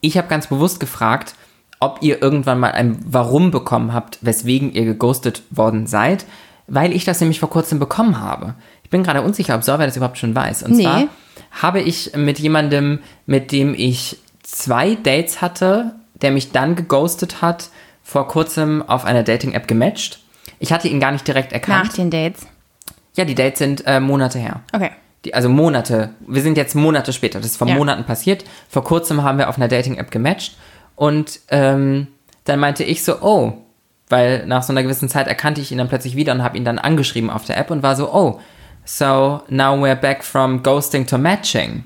Ich habe ganz bewusst gefragt, ob ihr irgendwann mal ein Warum bekommen habt, weswegen ihr geghostet worden seid, weil ich das nämlich vor kurzem bekommen habe. Ich bin gerade unsicher, ob Sorwer das überhaupt schon weiß. Und Nee. zwar habe ich mit jemandem, mit dem ich zwei Dates hatte, der mich dann geghostet hat, vor kurzem auf einer Dating-App gematcht. Ich hatte ihn gar nicht direkt erkannt. Nach den Dates. Ja, die Dates sind äh, Monate her. Okay. Die, also Monate. Wir sind jetzt Monate später. Das ist vor Ja. Monaten passiert. Vor kurzem haben wir auf einer Dating-App gematcht. Und ähm, dann meinte ich so, oh, weil nach so einer gewissen Zeit erkannte ich ihn dann plötzlich wieder und habe ihn dann angeschrieben auf der App und war so, oh, so now we're back from ghosting to matching.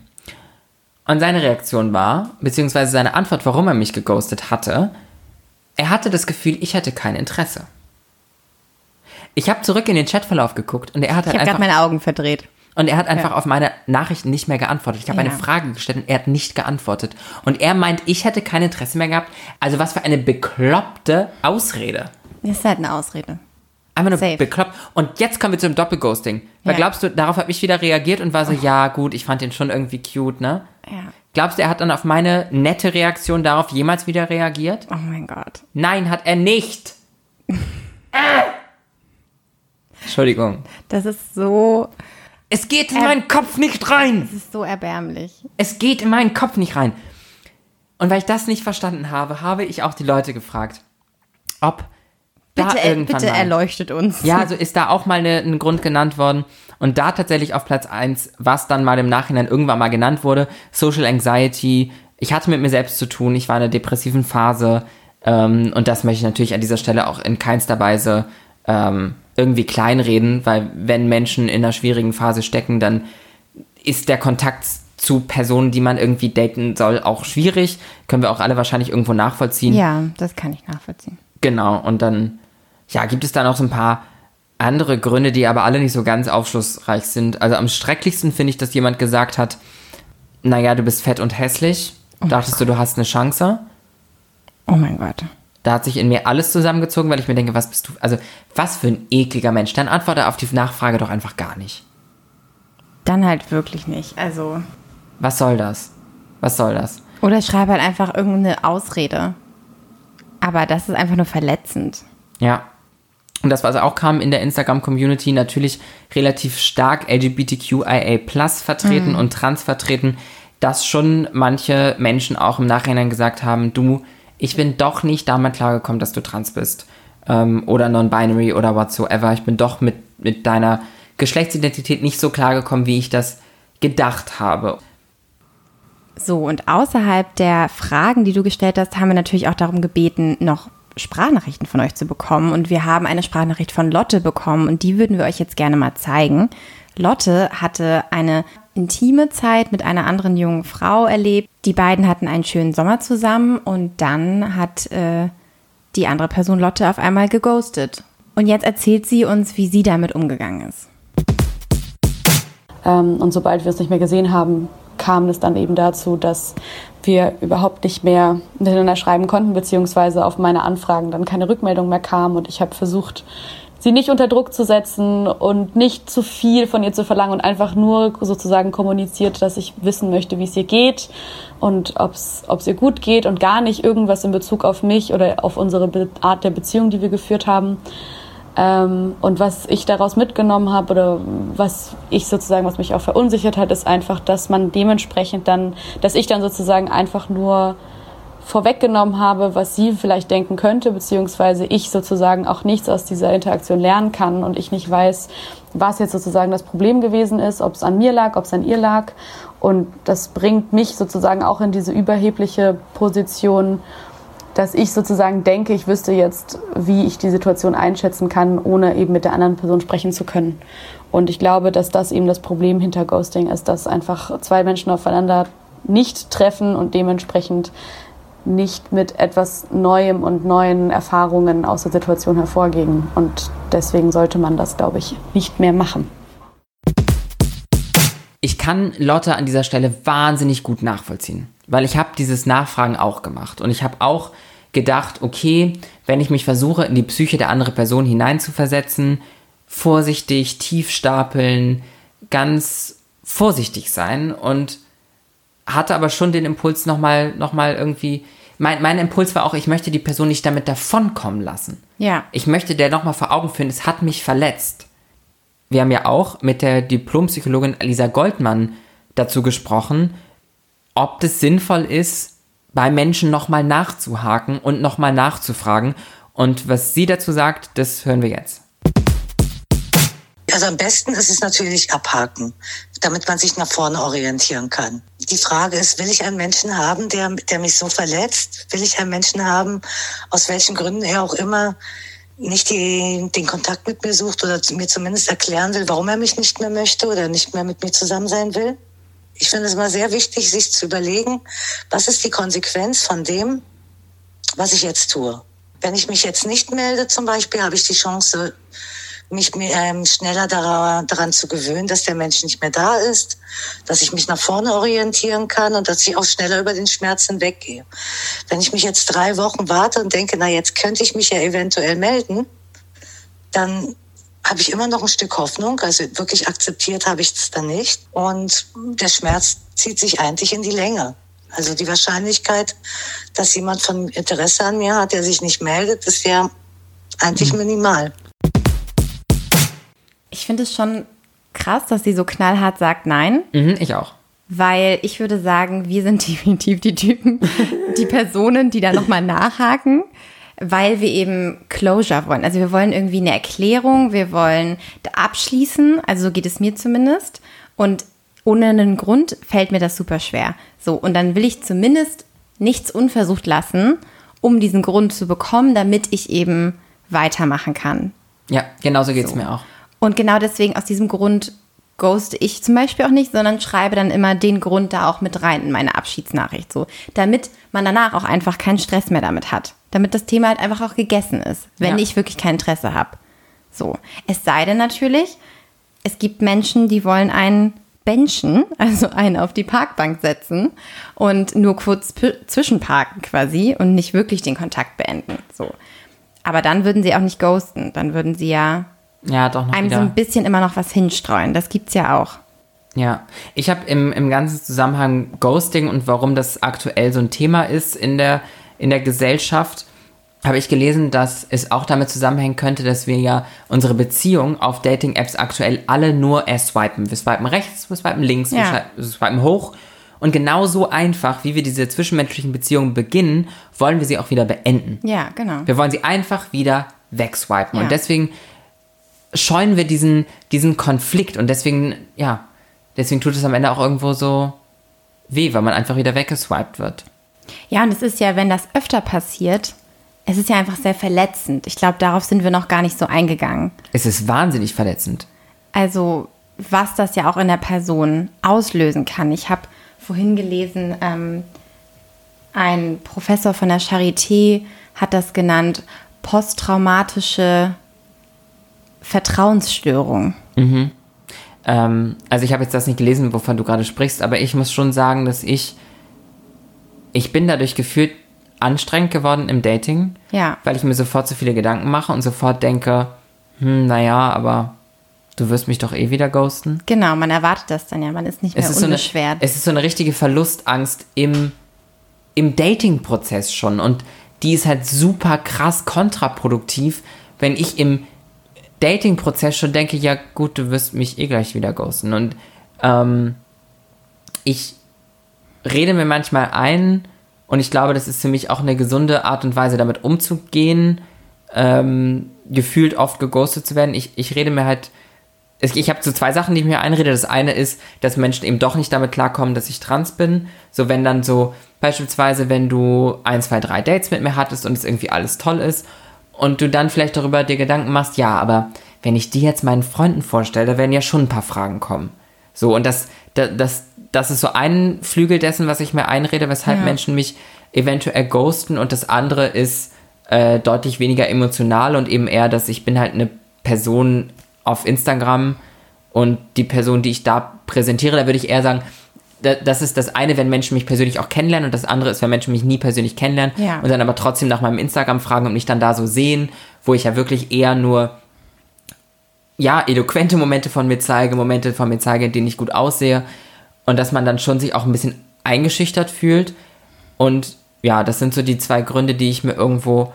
Und seine Reaktion war, beziehungsweise seine Antwort, warum er mich geghostet hatte, er hatte das Gefühl, ich hätte kein Interesse. Ich habe zurück in den Chatverlauf geguckt und er hat Ich halt habe einfach gerade meine Augen verdreht. und er hat einfach Ja. auf meine Nachrichten nicht mehr geantwortet. Ich habe Ja. eine Frage gestellt und er hat nicht geantwortet. Und er meint, ich hätte kein Interesse mehr gehabt. Also was für eine bekloppte Ausrede. Das ist halt eine Ausrede. Einfach nur Safe. Und jetzt kommen wir zum Doppelghosting. Weil Ja. glaubst du, darauf habe ich wieder reagiert und war so, ja gut, ich fand den schon irgendwie cute, ne? Ja. Glaubst du, er hat dann auf meine nette Reaktion darauf jemals wieder reagiert? Oh mein Gott. Nein, hat er nicht. Entschuldigung. Das ist so, Es geht in Er- meinen Kopf nicht rein. das ist so erbärmlich. Es geht in meinen Kopf nicht rein. Und weil ich das nicht verstanden habe, habe ich auch die Leute gefragt, ob Bitte, irgendwann bitte mal, erleuchtet uns. ja, also ist da auch mal ein Grund genannt worden und da tatsächlich auf Platz eins, was dann mal im Nachhinein irgendwann mal genannt wurde, Social Anxiety. Ich hatte mit mir selbst zu tun, ich war in einer depressiven Phase ähm, und das möchte ich natürlich an dieser Stelle auch in keinster Weise ähm, irgendwie kleinreden, weil wenn Menschen in einer schwierigen Phase stecken, dann ist der Kontakt zu Personen, die man irgendwie daten soll, auch schwierig. Können wir auch alle wahrscheinlich irgendwo nachvollziehen. Ja, das kann ich nachvollziehen. Genau, und dann, ja, gibt es da noch so ein paar andere Gründe, die aber alle nicht so ganz aufschlussreich sind. Also am schrecklichsten finde ich, dass jemand gesagt hat, naja, du bist fett und hässlich. Dachtest du, du hast eine Chance? Oh mein Gott. Da hat sich in mir alles zusammengezogen, weil ich mir denke, was bist du, also was für ein ekliger Mensch. Dann antworte auf die Nachfrage doch einfach gar nicht. Dann halt wirklich nicht. Also. Was soll das? Was soll das? Oder schreibe halt einfach irgendeine Ausrede. Aber das ist einfach nur verletzend. Ja. Und das, was auch kam in der Instagram-Community, natürlich relativ stark LGBTQIA Plus vertreten und Trans vertreten, dass schon manche Menschen auch im Nachhinein gesagt haben, du, ich bin doch nicht damit klargekommen, dass du trans bist. Ähm, oder non-binary oder whatsoever. Ich bin doch mit, mit deiner Geschlechtsidentität nicht so klargekommen, wie ich das gedacht habe. So, und außerhalb der Fragen, die du gestellt hast, haben wir natürlich auch darum gebeten, noch Sprachnachrichten von euch zu bekommen. Und wir haben eine Sprachnachricht von Lotte bekommen und die würden wir euch jetzt gerne mal zeigen. Lotte hatte eine intime Zeit mit einer anderen jungen Frau erlebt. Die beiden hatten einen schönen Sommer zusammen und dann hat äh, die andere Person Lotte auf einmal geghostet. Und jetzt erzählt sie uns, wie sie damit umgegangen ist. Ähm, und sobald wir uns nicht mehr gesehen haben, kam es dann eben dazu, dass wir überhaupt nicht mehr miteinander schreiben konnten, beziehungsweise auf meine Anfragen dann keine Rückmeldung mehr kam. Und ich habe versucht, sie nicht unter Druck zu setzen und nicht zu viel von ihr zu verlangen und einfach nur sozusagen kommuniziert, dass ich wissen möchte, wie es ihr geht und ob es ihr gut geht und gar nicht irgendwas in Bezug auf mich oder auf unsere Art der Beziehung, die wir geführt haben. Ähm, und was ich daraus mitgenommen habe oder was ich sozusagen, was mich auch verunsichert hat, ist einfach, dass man dementsprechend dann, dass ich dann sozusagen einfach nur vorweggenommen habe, was sie vielleicht denken könnte, beziehungsweise ich sozusagen auch nichts aus dieser Interaktion lernen kann und ich nicht weiß, was jetzt sozusagen das Problem gewesen ist, ob es an mir lag, ob es an ihr lag. Und das bringt mich sozusagen auch in diese überhebliche Position, dass ich sozusagen denke, ich wüsste jetzt, wie ich die Situation einschätzen kann, ohne eben mit der anderen Person sprechen zu können. Und ich glaube, dass das eben das Problem hinter Ghosting ist, dass einfach zwei Menschen aufeinander nicht treffen und dementsprechend nicht mit etwas Neuem und neuen Erfahrungen aus der Situation hervorgehen. Und deswegen sollte man das, glaube ich, nicht mehr machen. Ich kann Lotte an dieser Stelle wahnsinnig gut nachvollziehen, weil ich habe dieses Nachfragen auch gemacht und ich habe auch gedacht, okay, wenn ich mich versuche, in die Psyche der anderen Person hineinzuversetzen, vorsichtig, tief stapeln, ganz vorsichtig sein und hatte aber schon den Impuls nochmal noch mal irgendwie mein, mein Impuls war auch, ich möchte die Person nicht damit davonkommen lassen. Ja. Ich möchte der nochmal vor Augen führen, es hat mich verletzt. Wir haben ja auch mit der Diplompsychologin Lisa Goldmann dazu gesprochen, ob das sinnvoll ist, bei Menschen nochmal nachzuhaken und nochmal nachzufragen. Und was sie dazu sagt, das hören wir jetzt. Also am besten ist es natürlich abhaken, damit man sich nach vorne orientieren kann. Die Frage ist, will ich einen Menschen haben, der, der mich so verletzt? Will ich einen Menschen haben, aus welchen Gründen er auch immer nicht die, den Kontakt mit mir sucht oder mir zumindest erklären will, warum er mich nicht mehr möchte oder nicht mehr mit mir zusammen sein will? Ich finde es mal sehr wichtig, sich zu überlegen, was ist die Konsequenz von dem, was ich jetzt tue. Wenn ich mich jetzt nicht melde zum Beispiel, habe ich die Chance, mich ähm, schneller daran, daran zu gewöhnen, dass der Mensch nicht mehr da ist, dass ich mich nach vorne orientieren kann und dass ich auch schneller über den Schmerz hinweggehe. Wenn ich mich jetzt drei Wochen warte und denke, na jetzt könnte ich mich ja eventuell melden, dann habe ich immer noch ein Stück Hoffnung. Also wirklich akzeptiert habe ich es dann nicht. Und der Schmerz zieht sich eigentlich in die Länge. Also die Wahrscheinlichkeit, dass jemand von Interesse an mir hat, der sich nicht meldet, ist ja eigentlich mhm. minimal. Ich finde es schon krass, dass sie so knallhart sagt Nein. Mhm, ich auch. Weil ich würde sagen, wir sind definitiv die Typen, die Personen, die da nochmal nachhaken, weil wir eben Closure wollen. Also wir wollen irgendwie eine Erklärung, wir wollen abschließen, also so geht es mir zumindest. Und ohne einen Grund fällt mir das super schwer. So, und dann will ich zumindest nichts unversucht lassen, um diesen Grund zu bekommen, damit ich eben weitermachen kann. Ja, genau so geht es so. mir auch. Und genau deswegen, aus diesem Grund ghoste ich zum Beispiel auch nicht, sondern schreibe dann immer den Grund da auch mit rein in meine Abschiedsnachricht, so, damit man danach auch einfach keinen Stress mehr damit hat, damit das Thema halt einfach auch gegessen ist, wenn ja. ich wirklich kein Interesse habe. So, es sei denn natürlich, es gibt Menschen, die wollen einen benchen, also einen auf die Parkbank setzen und nur kurz zwischenparken quasi und nicht wirklich den Kontakt beenden. So, aber dann würden sie auch nicht ghosten, dann würden sie ja ja, doch noch einem wieder. so ein bisschen immer noch was hinstreuen. Das gibt's ja auch. Ja, ich habe im, im ganzen Zusammenhang Ghosting und warum das aktuell so ein Thema ist in der, in der Gesellschaft, habe ich gelesen, dass es auch damit zusammenhängen könnte, dass wir ja unsere Beziehung auf Dating-Apps aktuell alle nur erst swipen. Wir swipen rechts, wir swipen links, ja. wir swipen hoch. Und genauso einfach, wie wir diese zwischenmenschlichen Beziehungen beginnen, wollen wir sie auch wieder beenden. Ja, genau. Wir wollen sie einfach wieder wegswipen. Ja. Und deswegen scheuen wir diesen, diesen Konflikt und deswegen, ja, deswegen tut es am Ende auch irgendwo so weh, weil man einfach wieder weggeswiped wird. Ja, und es ist ja, wenn das öfter passiert, es ist ja einfach sehr verletzend. Ich glaube, darauf sind wir noch gar nicht so eingegangen. Es ist wahnsinnig verletzend. Also, was das ja auch in der Person auslösen kann. Ich habe vorhin gelesen, ähm, ein Professor von der Charité hat das genannt, posttraumatische Vertrauensstörung. Mhm. Ähm, also ich habe jetzt das nicht gelesen, wovon du gerade sprichst, aber ich muss schon sagen, dass ich, ich bin dadurch gefühlt anstrengend geworden im Dating, ja. weil ich mir sofort so viele Gedanken mache und sofort denke, hm, naja, aber du wirst mich doch eh wieder ghosten. Genau, man erwartet das dann ja, man ist nicht mehr es ist unbeschwert. So eine, es ist so eine richtige Verlustangst im, im Dating-Prozess schon und die ist halt super krass kontraproduktiv, wenn ich im Dating-Prozess schon denke, ja gut, du wirst mich eh gleich wieder ghosten. Und ähm, ich rede mir manchmal ein, und ich glaube, das ist für mich auch eine gesunde Art und Weise, damit umzugehen, ähm, gefühlt oft geghostet zu werden. Ich, ich rede mir halt, ich habe so zwei Sachen, die ich mir einrede. Das eine ist, dass Menschen eben doch nicht damit klarkommen, dass ich trans bin. So wenn dann so Beispielsweise, wenn du ein, zwei, drei Dates mit mir hattest und es irgendwie alles toll ist und du dann vielleicht darüber dir Gedanken machst, ja, aber wenn ich die jetzt meinen Freunden vorstelle, da werden ja schon ein paar Fragen kommen. So, und das, das, das, das ist so ein Flügel dessen, was ich mir einrede, weshalb Ja. Menschen mich eventuell ghosten und das andere ist äh, deutlich weniger emotional und eben eher, dass ich bin halt eine Person auf Instagram und die Person, die ich da präsentiere, da würde ich eher sagen, da- das ist das eine, wenn Menschen mich persönlich auch kennenlernen und das andere ist, wenn Menschen mich nie persönlich kennenlernen Ja. und dann aber trotzdem nach meinem Instagram fragen und mich dann da so sehen, wo ich ja wirklich eher nur ja, eloquente Momente von mir zeige, Momente von mir zeige, in denen ich gut aussehe und dass man dann schon sich auch ein bisschen eingeschüchtert fühlt und ja, das sind so die zwei Gründe, die ich mir irgendwo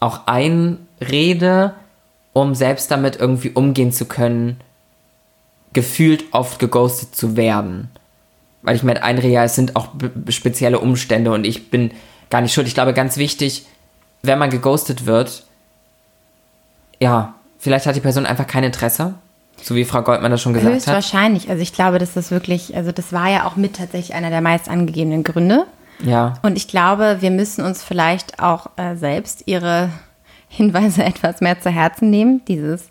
auch einrede, um selbst damit irgendwie umgehen zu können, gefühlt oft geghostet zu werden. Weil ich mir halt einrede, ja, es sind auch spezielle Umstände und ich bin gar nicht schuld. Ich glaube, ganz wichtig, wenn man geghostet wird, ja, vielleicht hat die Person einfach kein Interesse, so wie Frau Goldmann das schon gesagt hat. Höchstwahrscheinlich. Also ich glaube, dass das wirklich, also das war ja auch mit tatsächlich einer der meist angegebenen Gründe. Ja, Und ich glaube, wir müssen uns vielleicht auch äh, selbst ihre Hinweise etwas mehr zu Herzen nehmen. Dieses,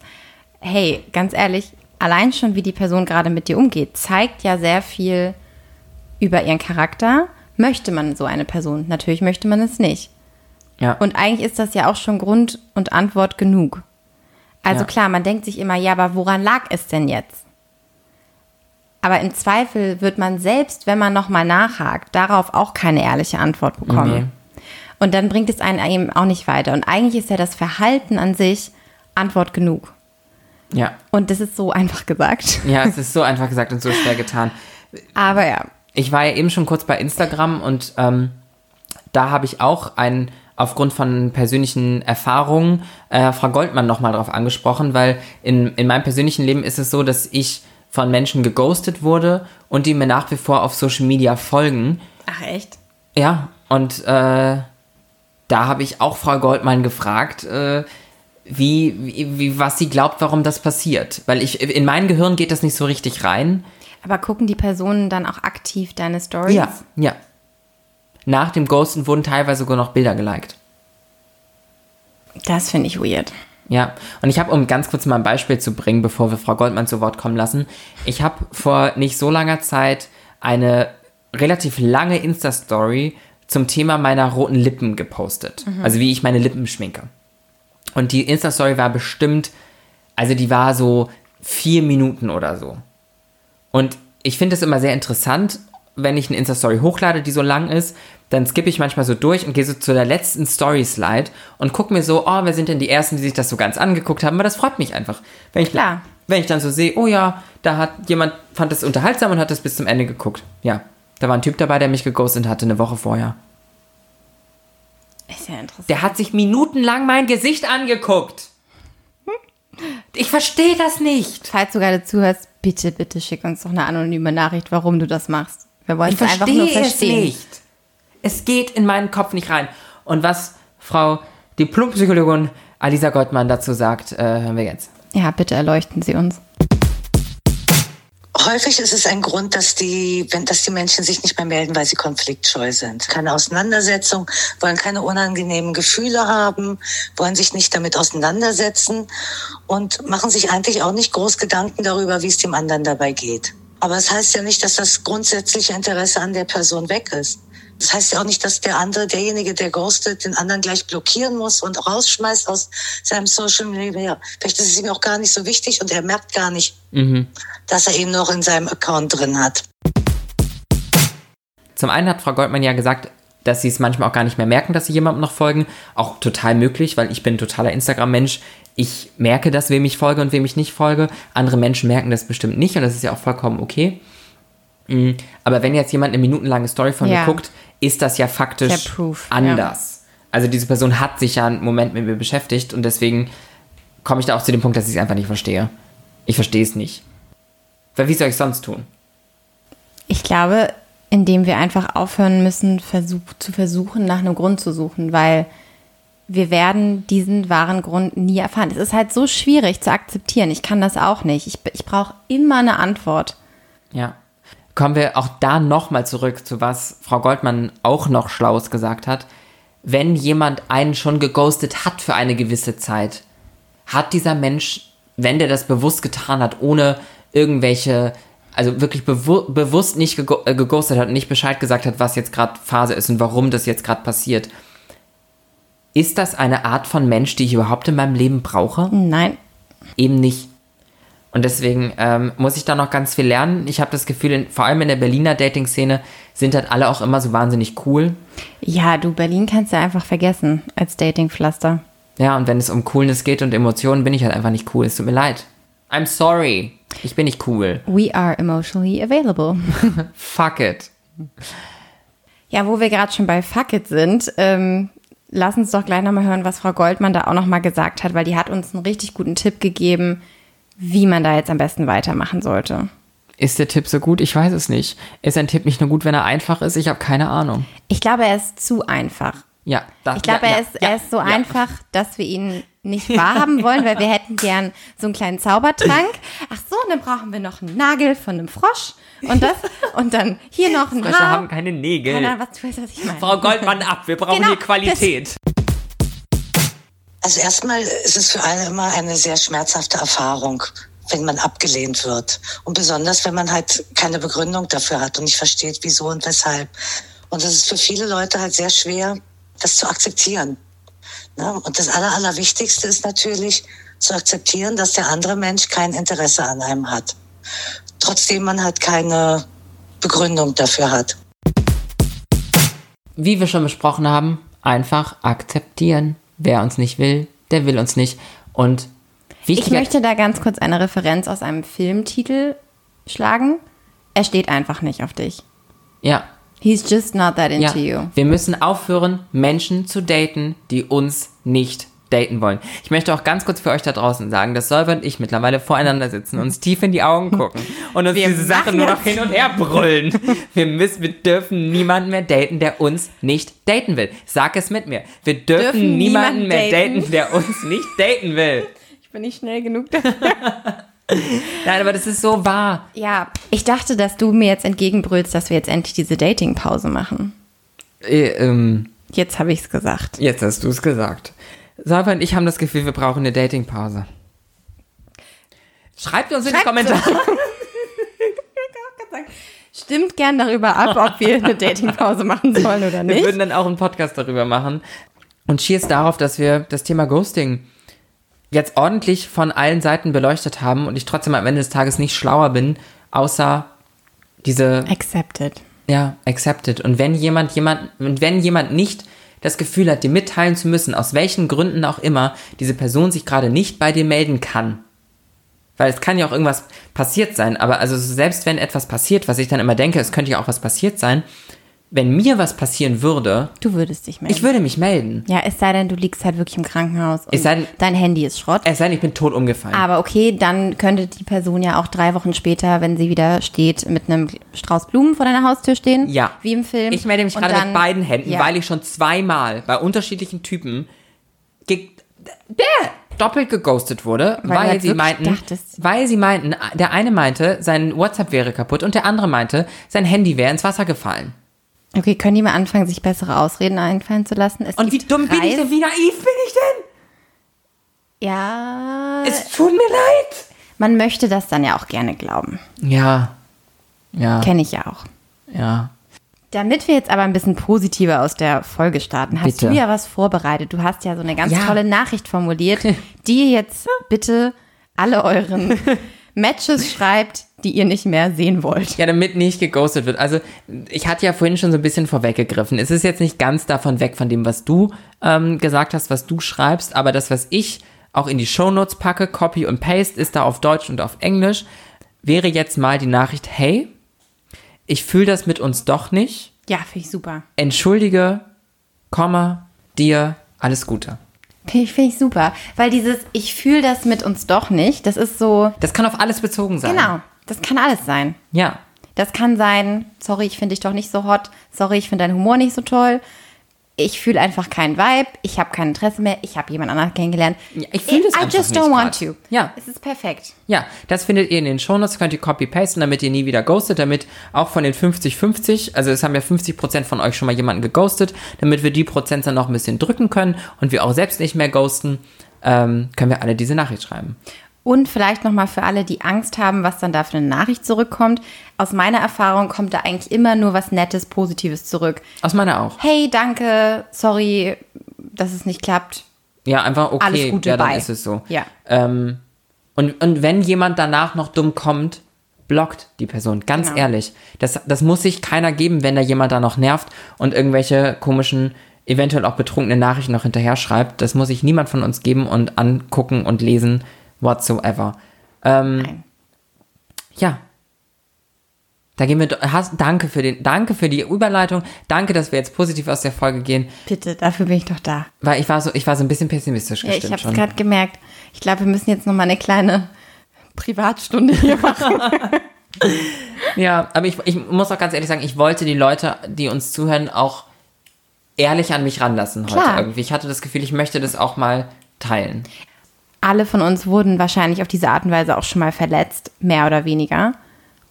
hey, ganz ehrlich, allein schon, wie die Person gerade mit dir umgeht, zeigt ja sehr viel über ihren Charakter. Möchte man so eine Person? Natürlich möchte man es nicht. ja. Und eigentlich ist das ja auch schon Grund und Antwort genug. Also Ja. klar, man denkt sich immer, ja, aber woran lag es denn jetzt? Aber im Zweifel wird man selbst, wenn man nochmal nachhakt, darauf auch keine ehrliche Antwort bekommen. Und dann bringt es einen eben auch nicht weiter. Und eigentlich ist ja das Verhalten an sich Antwort genug. ja. Und das ist so einfach gesagt. Ja, es ist so einfach gesagt und so schwer getan. Aber ja, Ich war ja eben schon kurz bei Instagram und ähm, da habe ich auch ein, aufgrund von persönlichen Erfahrungen äh, Frau Goldmann nochmal drauf angesprochen, weil in, in meinem persönlichen Leben ist es so, dass ich von Menschen geghostet wurde und die mir nach wie vor auf Social Media folgen. ach echt? Ja, und äh, da habe ich auch Frau Goldmann gefragt, äh, wie, wie, wie, was sie glaubt, warum das passiert. Weil ich, in mein Gehirn geht das nicht so richtig rein. Aber gucken die Personen dann auch aktiv deine Stories? Ja, ja. Nach dem Ghosten wurden teilweise sogar noch Bilder geliked. Das finde ich weird. Ja, und ich habe, um ganz kurz mal ein Beispiel zu bringen, bevor wir Frau Goldmann zu Wort kommen lassen, ich habe vor nicht so langer Zeit eine relativ lange Insta-Story zum Thema meiner roten Lippen gepostet. Also wie ich meine Lippen schminke. Und die Insta-Story war bestimmt, also die war so vier Minuten oder so. Und ich finde es immer sehr interessant, wenn ich eine Insta-Story hochlade, die so lang ist, dann skippe ich manchmal so durch und gehe so zu der letzten Story-Slide und gucke mir so, oh, wer sind denn die Ersten, die sich das so ganz angeguckt haben, weil das freut mich einfach. Wenn ich, Klar. Wenn ich dann so sehe, oh ja, da hat jemand, fand das unterhaltsam und hat das bis zum Ende geguckt. Ja, da war ein Typ dabei, der mich geghostet hatte eine Woche vorher. Ist ja interessant. Der hat sich minutenlang mein Gesicht angeguckt. Ich verstehe das nicht. Falls du gerade zuhörst, bitte, bitte schick uns doch eine anonyme Nachricht, warum du das machst. Wir wollen Ich es einfach nur verstehe es verstehen. nicht. Es geht in meinen Kopf nicht rein. Und was Frau Diplompsychologin Alisa Gottmann dazu sagt, äh, hören wir jetzt. Ja, bitte erleuchten Sie uns. Häufig ist es ein Grund, dass die, wenn, dass die Menschen sich nicht mehr melden, weil sie konfliktscheu sind. Keine Auseinandersetzung, wollen keine unangenehmen Gefühle haben, wollen sich nicht damit auseinandersetzen und machen sich eigentlich auch nicht groß Gedanken darüber, wie es dem anderen dabei geht. Aber es heißt ja nicht, dass das grundsätzliche Interesse an der Person weg ist. Das heißt ja auch nicht, dass der andere, derjenige, der ghostet, den anderen gleich blockieren muss und rausschmeißt aus seinem Social Media. Vielleicht ist es ihm auch gar nicht so wichtig und er merkt gar nicht, dass er ihn noch in seinem Account drin hat. Zum einen hat Frau Goldmann ja gesagt, dass sie es manchmal auch gar nicht mehr merken, dass sie jemandem noch folgen. Auch total möglich, weil ich bin ein totaler Instagram-Mensch. Ich merke das, wem ich folge und wem ich nicht folge. Andere Menschen merken das bestimmt nicht und das ist ja auch vollkommen okay. Mm, Aber wenn jetzt jemand eine minutenlange Story von Ja. mir guckt, ist das ja faktisch Proof, ja. anders. Also diese Person hat sich ja einen Moment mit mir beschäftigt und deswegen komme ich da auch zu dem Punkt, dass ich es einfach nicht verstehe. Ich verstehe es nicht. Weil wie soll ich sonst tun? Ich glaube, indem wir einfach aufhören müssen, versuch, zu versuchen, nach einem Grund zu suchen, weil wir werden diesen wahren Grund nie erfahren. Es ist halt so schwierig zu akzeptieren. Ich kann das auch nicht. Ich, ich brauche immer eine Antwort. Ja. kommen wir auch da nochmal zurück zu was Frau Goldmann auch noch Schlaues gesagt hat. Wenn jemand einen schon geghostet hat für eine gewisse Zeit, hat dieser Mensch, wenn der das bewusst getan hat, ohne irgendwelche, also wirklich bewu bewusst nicht äh, geghostet hat und nicht Bescheid gesagt hat, was jetzt gerade Phase ist und warum das jetzt gerade passiert, ist das eine Art von Mensch, die ich überhaupt in meinem Leben brauche? Nein. eben nicht. Und deswegen ähm, muss ich da noch ganz viel lernen. Ich habe das Gefühl, in, vor allem in der Berliner Dating-Szene sind halt alle auch immer so wahnsinnig cool. Ja, du, Berlin kannst du einfach vergessen als Datingpflaster. Ja, und wenn es um Coolness geht und Emotionen, bin ich halt einfach nicht cool. Es tut mir leid. I'm sorry. Ich bin nicht cool. We are emotionally available. Fuck it. Ja, wo wir gerade schon bei Fuck it sind, ähm, lass uns doch gleich nochmal hören, was Frau Goldmann da auch nochmal gesagt hat, weil die hat uns einen richtig guten Tipp gegeben, wie man da jetzt am besten weitermachen sollte. Ist der Tipp so gut? Ich weiß es nicht. Ist ein Tipp nicht nur gut, wenn er einfach ist? Ich habe keine Ahnung. Ich glaube, er ist zu einfach. Ja, das, Ich glaube, ja, er, ja, ist, ja, er ist so ja. einfach, dass wir ihn nicht wahrhaben wollen, weil wir hätten gern so einen kleinen Zaubertrank. Ach so, und dann brauchen wir noch einen Nagel von einem Frosch und das und dann hier noch ein Frösche Haar. haben keine Nägel. Keine Ahnung, was du weißt, was ich meine. Frau Goldmann ab, wir brauchen Genau, hier Qualität. Also erstmal ist es für alle immer eine sehr schmerzhafte Erfahrung, wenn man abgelehnt wird. Und besonders, wenn man halt keine Begründung dafür hat und nicht versteht, wieso und weshalb. Und es ist für viele Leute halt sehr schwer, das zu akzeptieren. Ne? Und das Aller, Allerwichtigste ist natürlich zu akzeptieren, dass der andere Mensch kein Interesse an einem hat. Trotzdem man halt keine Begründung dafür hat. Wie wir schon besprochen haben, einfach akzeptieren. Wer uns nicht will, der will uns nicht. Und Ich möchte da ganz kurz eine Referenz aus einem Filmtitel schlagen. Er steht einfach nicht auf dich. ja, He's just not that ja, into you. wir müssen aufhören, Menschen zu daten, die uns nicht daten wollen. Ich möchte auch ganz kurz für euch da draußen sagen, dass Solver und ich mittlerweile voreinander sitzen, uns tief in die Augen gucken und uns Wir diese Sache nur noch hin und her brüllen. Wir müssen, wir dürfen niemanden mehr daten, der uns nicht daten will. Sag es mit mir. Wir dürfen, Dürfen niemanden niemanden mehr daten. daten, der uns nicht daten will. Ich bin nicht schnell genug. Nein, aber das ist so wahr. ja, ich dachte, dass du mir jetzt entgegenbrüllst, dass wir jetzt endlich diese Dating-Pause machen. Äh, ähm, Jetzt habe ich es gesagt. jetzt hast du es gesagt. Salva und ich haben das Gefühl, wir brauchen eine Datingpause. Schreibt uns in die Schreibt Kommentare. Stimmt gern darüber ab, ob wir eine Dating-Pause machen sollen oder Wir nicht. würden dann auch einen Podcast darüber machen. Und cheers darauf, dass wir das Thema Ghosting jetzt ordentlich von allen Seiten beleuchtet haben und ich trotzdem am Ende des Tages nicht schlauer bin, außer diese Accepted. Ja, accepted. Und wenn jemand, jemand, und wenn jemand nicht das Gefühl hat, dir mitteilen zu müssen, aus welchen Gründen auch immer, diese Person sich gerade nicht bei dir melden kann. Weil es kann ja auch irgendwas passiert sein, aber also selbst wenn etwas passiert, was ich dann immer denke, es könnte ja auch was passiert sein, wenn mir was passieren würde, Du würdest dich melden. ich würde mich melden. ja, es sei denn, du liegst halt wirklich im Krankenhaus und Es sei denn- dein Handy ist Schrott. Es sei denn, ich bin tot umgefallen. Aber okay, dann könnte die Person ja auch drei Wochen später, wenn sie wieder steht, mit einem Strauß Blumen vor deiner Haustür stehen. Ja. Wie im Film. Ich melde mich Und gerade dann- mit beiden Händen, ja. weil ich schon zweimal bei unterschiedlichen Typen ge der doppelt geghostet wurde, Weil weil, halt sie meinten, dachtest- weil sie meinten, der eine meinte, sein WhatsApp wäre kaputt und der andere meinte, sein Handy wäre ins Wasser gefallen. Okay, können die mal anfangen, sich bessere Ausreden einfallen zu lassen? Es Und wie dumm bin ich denn, wie naiv bin ich denn? Ja. Es tut mir leid. Man möchte das dann ja auch gerne glauben. Ja, ja, Kenne ich ja auch. ja. Damit wir jetzt aber ein bisschen positiver aus der Folge starten, hast Bitte. du ja was vorbereitet. Du hast ja so eine ganz Ja. tolle Nachricht formuliert, die jetzt bitte alle euren Matches schreibt, die ihr nicht mehr sehen wollt. Ja, damit nicht geghostet wird. Also, ich hatte ja vorhin schon so ein bisschen vorweggegriffen. Es ist jetzt nicht ganz davon weg, von dem, was du ähm, gesagt hast, was du schreibst, aber das, was ich auch in die Shownotes packe, Copy und Paste, ist da auf Deutsch und auf Englisch, wäre jetzt mal die Nachricht, hey, ich fühle das mit uns doch nicht. Ja, finde ich super. Entschuldige, Komma, dir alles Gute. Finde ich, find ich super. Weil dieses, ich fühle das mit uns doch nicht, das ist so, Das kann auf alles bezogen sein. genau, das kann alles sein. Ja. Das kann sein, sorry, ich finde dich doch nicht so hot, sorry, ich finde deinen Humor nicht so toll. Ich fühle einfach keinen Vibe, ich habe kein Interesse mehr, ich habe jemand anderen kennengelernt. Ja, ich fühl das I einfach just don't want grad. to. Ja. Es ist perfekt. Ja, das findet ihr in den Shownotes, könnt ihr copy-pasten, damit ihr nie wieder ghostet, damit auch von den 50-50, also es haben ja 50% von euch schon mal jemanden geghostet, damit wir die Prozent dann noch ein bisschen drücken können und wir auch selbst nicht mehr ghosten, ähm, können wir alle diese Nachricht schreiben. Und vielleicht nochmal für alle, die Angst haben, was dann da für eine Nachricht zurückkommt. Aus meiner Erfahrung kommt da eigentlich immer nur was Nettes, Positives zurück. Aus meiner auch. Hey, danke, sorry, dass es nicht klappt. Ja, einfach okay, Alles Gute, ja, dann bye. ist es so. Ja. Ähm, und, und wenn jemand danach noch dumm kommt, blockt die Person. Ganz Genau. ehrlich. Das, das muss sich keiner geben, wenn da jemand da noch nervt und irgendwelche komischen, eventuell auch betrunkene Nachrichten noch hinterher schreibt. Das muss sich niemand von uns geben und angucken und lesen, whatsoever. Ähm, Nein. ja. Da gehen wir, hast, danke für den, danke für die Überleitung. Danke, dass wir jetzt positiv aus der Folge gehen, Bitte, dafür bin ich doch da. weil ich war so, ich war so ein bisschen pessimistisch Ja, ich gestimmt habe es gerade gemerkt. Ich glaube, wir müssen jetzt nochmal eine kleine Privatstunde hier machen. Ja, aber ich, ich muss auch ganz ehrlich sagen, ich wollte die Leute, die uns zuhören, auch ehrlich an mich ranlassen heute Klar. irgendwie. Ich hatte das Gefühl, ich möchte das auch mal teilen. Alle von uns wurden wahrscheinlich auf diese Art und Weise auch schon mal verletzt, mehr oder weniger.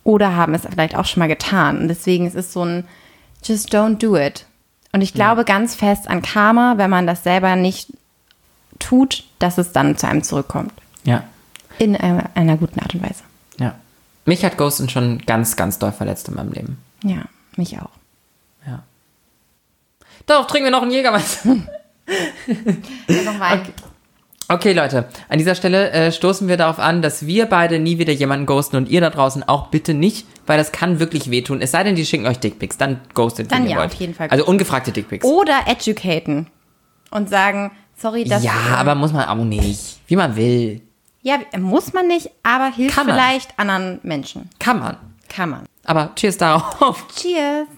Oder haben es vielleicht auch schon mal getan. Und deswegen ist es so ein Just don't do it. Und ich glaube ganz fest an Karma, wenn man das selber nicht tut, dass es dann zu einem zurückkommt. Ja, In einer, einer guten Art und Weise. ja. Mich hat Ghosten schon ganz, ganz doll verletzt in meinem Leben. Ja, mich auch. Ja. Doch, trinken wir noch einen Jägermeister. noch Wein. Okay, Leute, an dieser Stelle äh, stoßen wir darauf an, dass wir beide nie wieder jemanden ghosten und ihr da draußen auch bitte nicht, weil das kann wirklich wehtun. Es sei denn, die schicken euch Dickpics, dann ghostet Dann wenn ihr ja, wollt. auf jeden Fall. Also ungefragte Dickpics. Oder educaten. Und sagen, sorry, das ja, aber muss man auch nicht. Wie man will. Ja, muss man nicht, aber hilft vielleicht anderen Menschen. Kann man. Kann man. Aber cheers darauf. Cheers.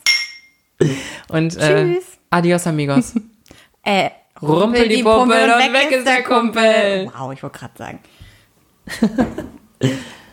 Und äh, Tschüss. adios, amigos. Äh, Rumpel die Pumpel und weg ist der Kumpel. Wow, ich wollte gerade sagen.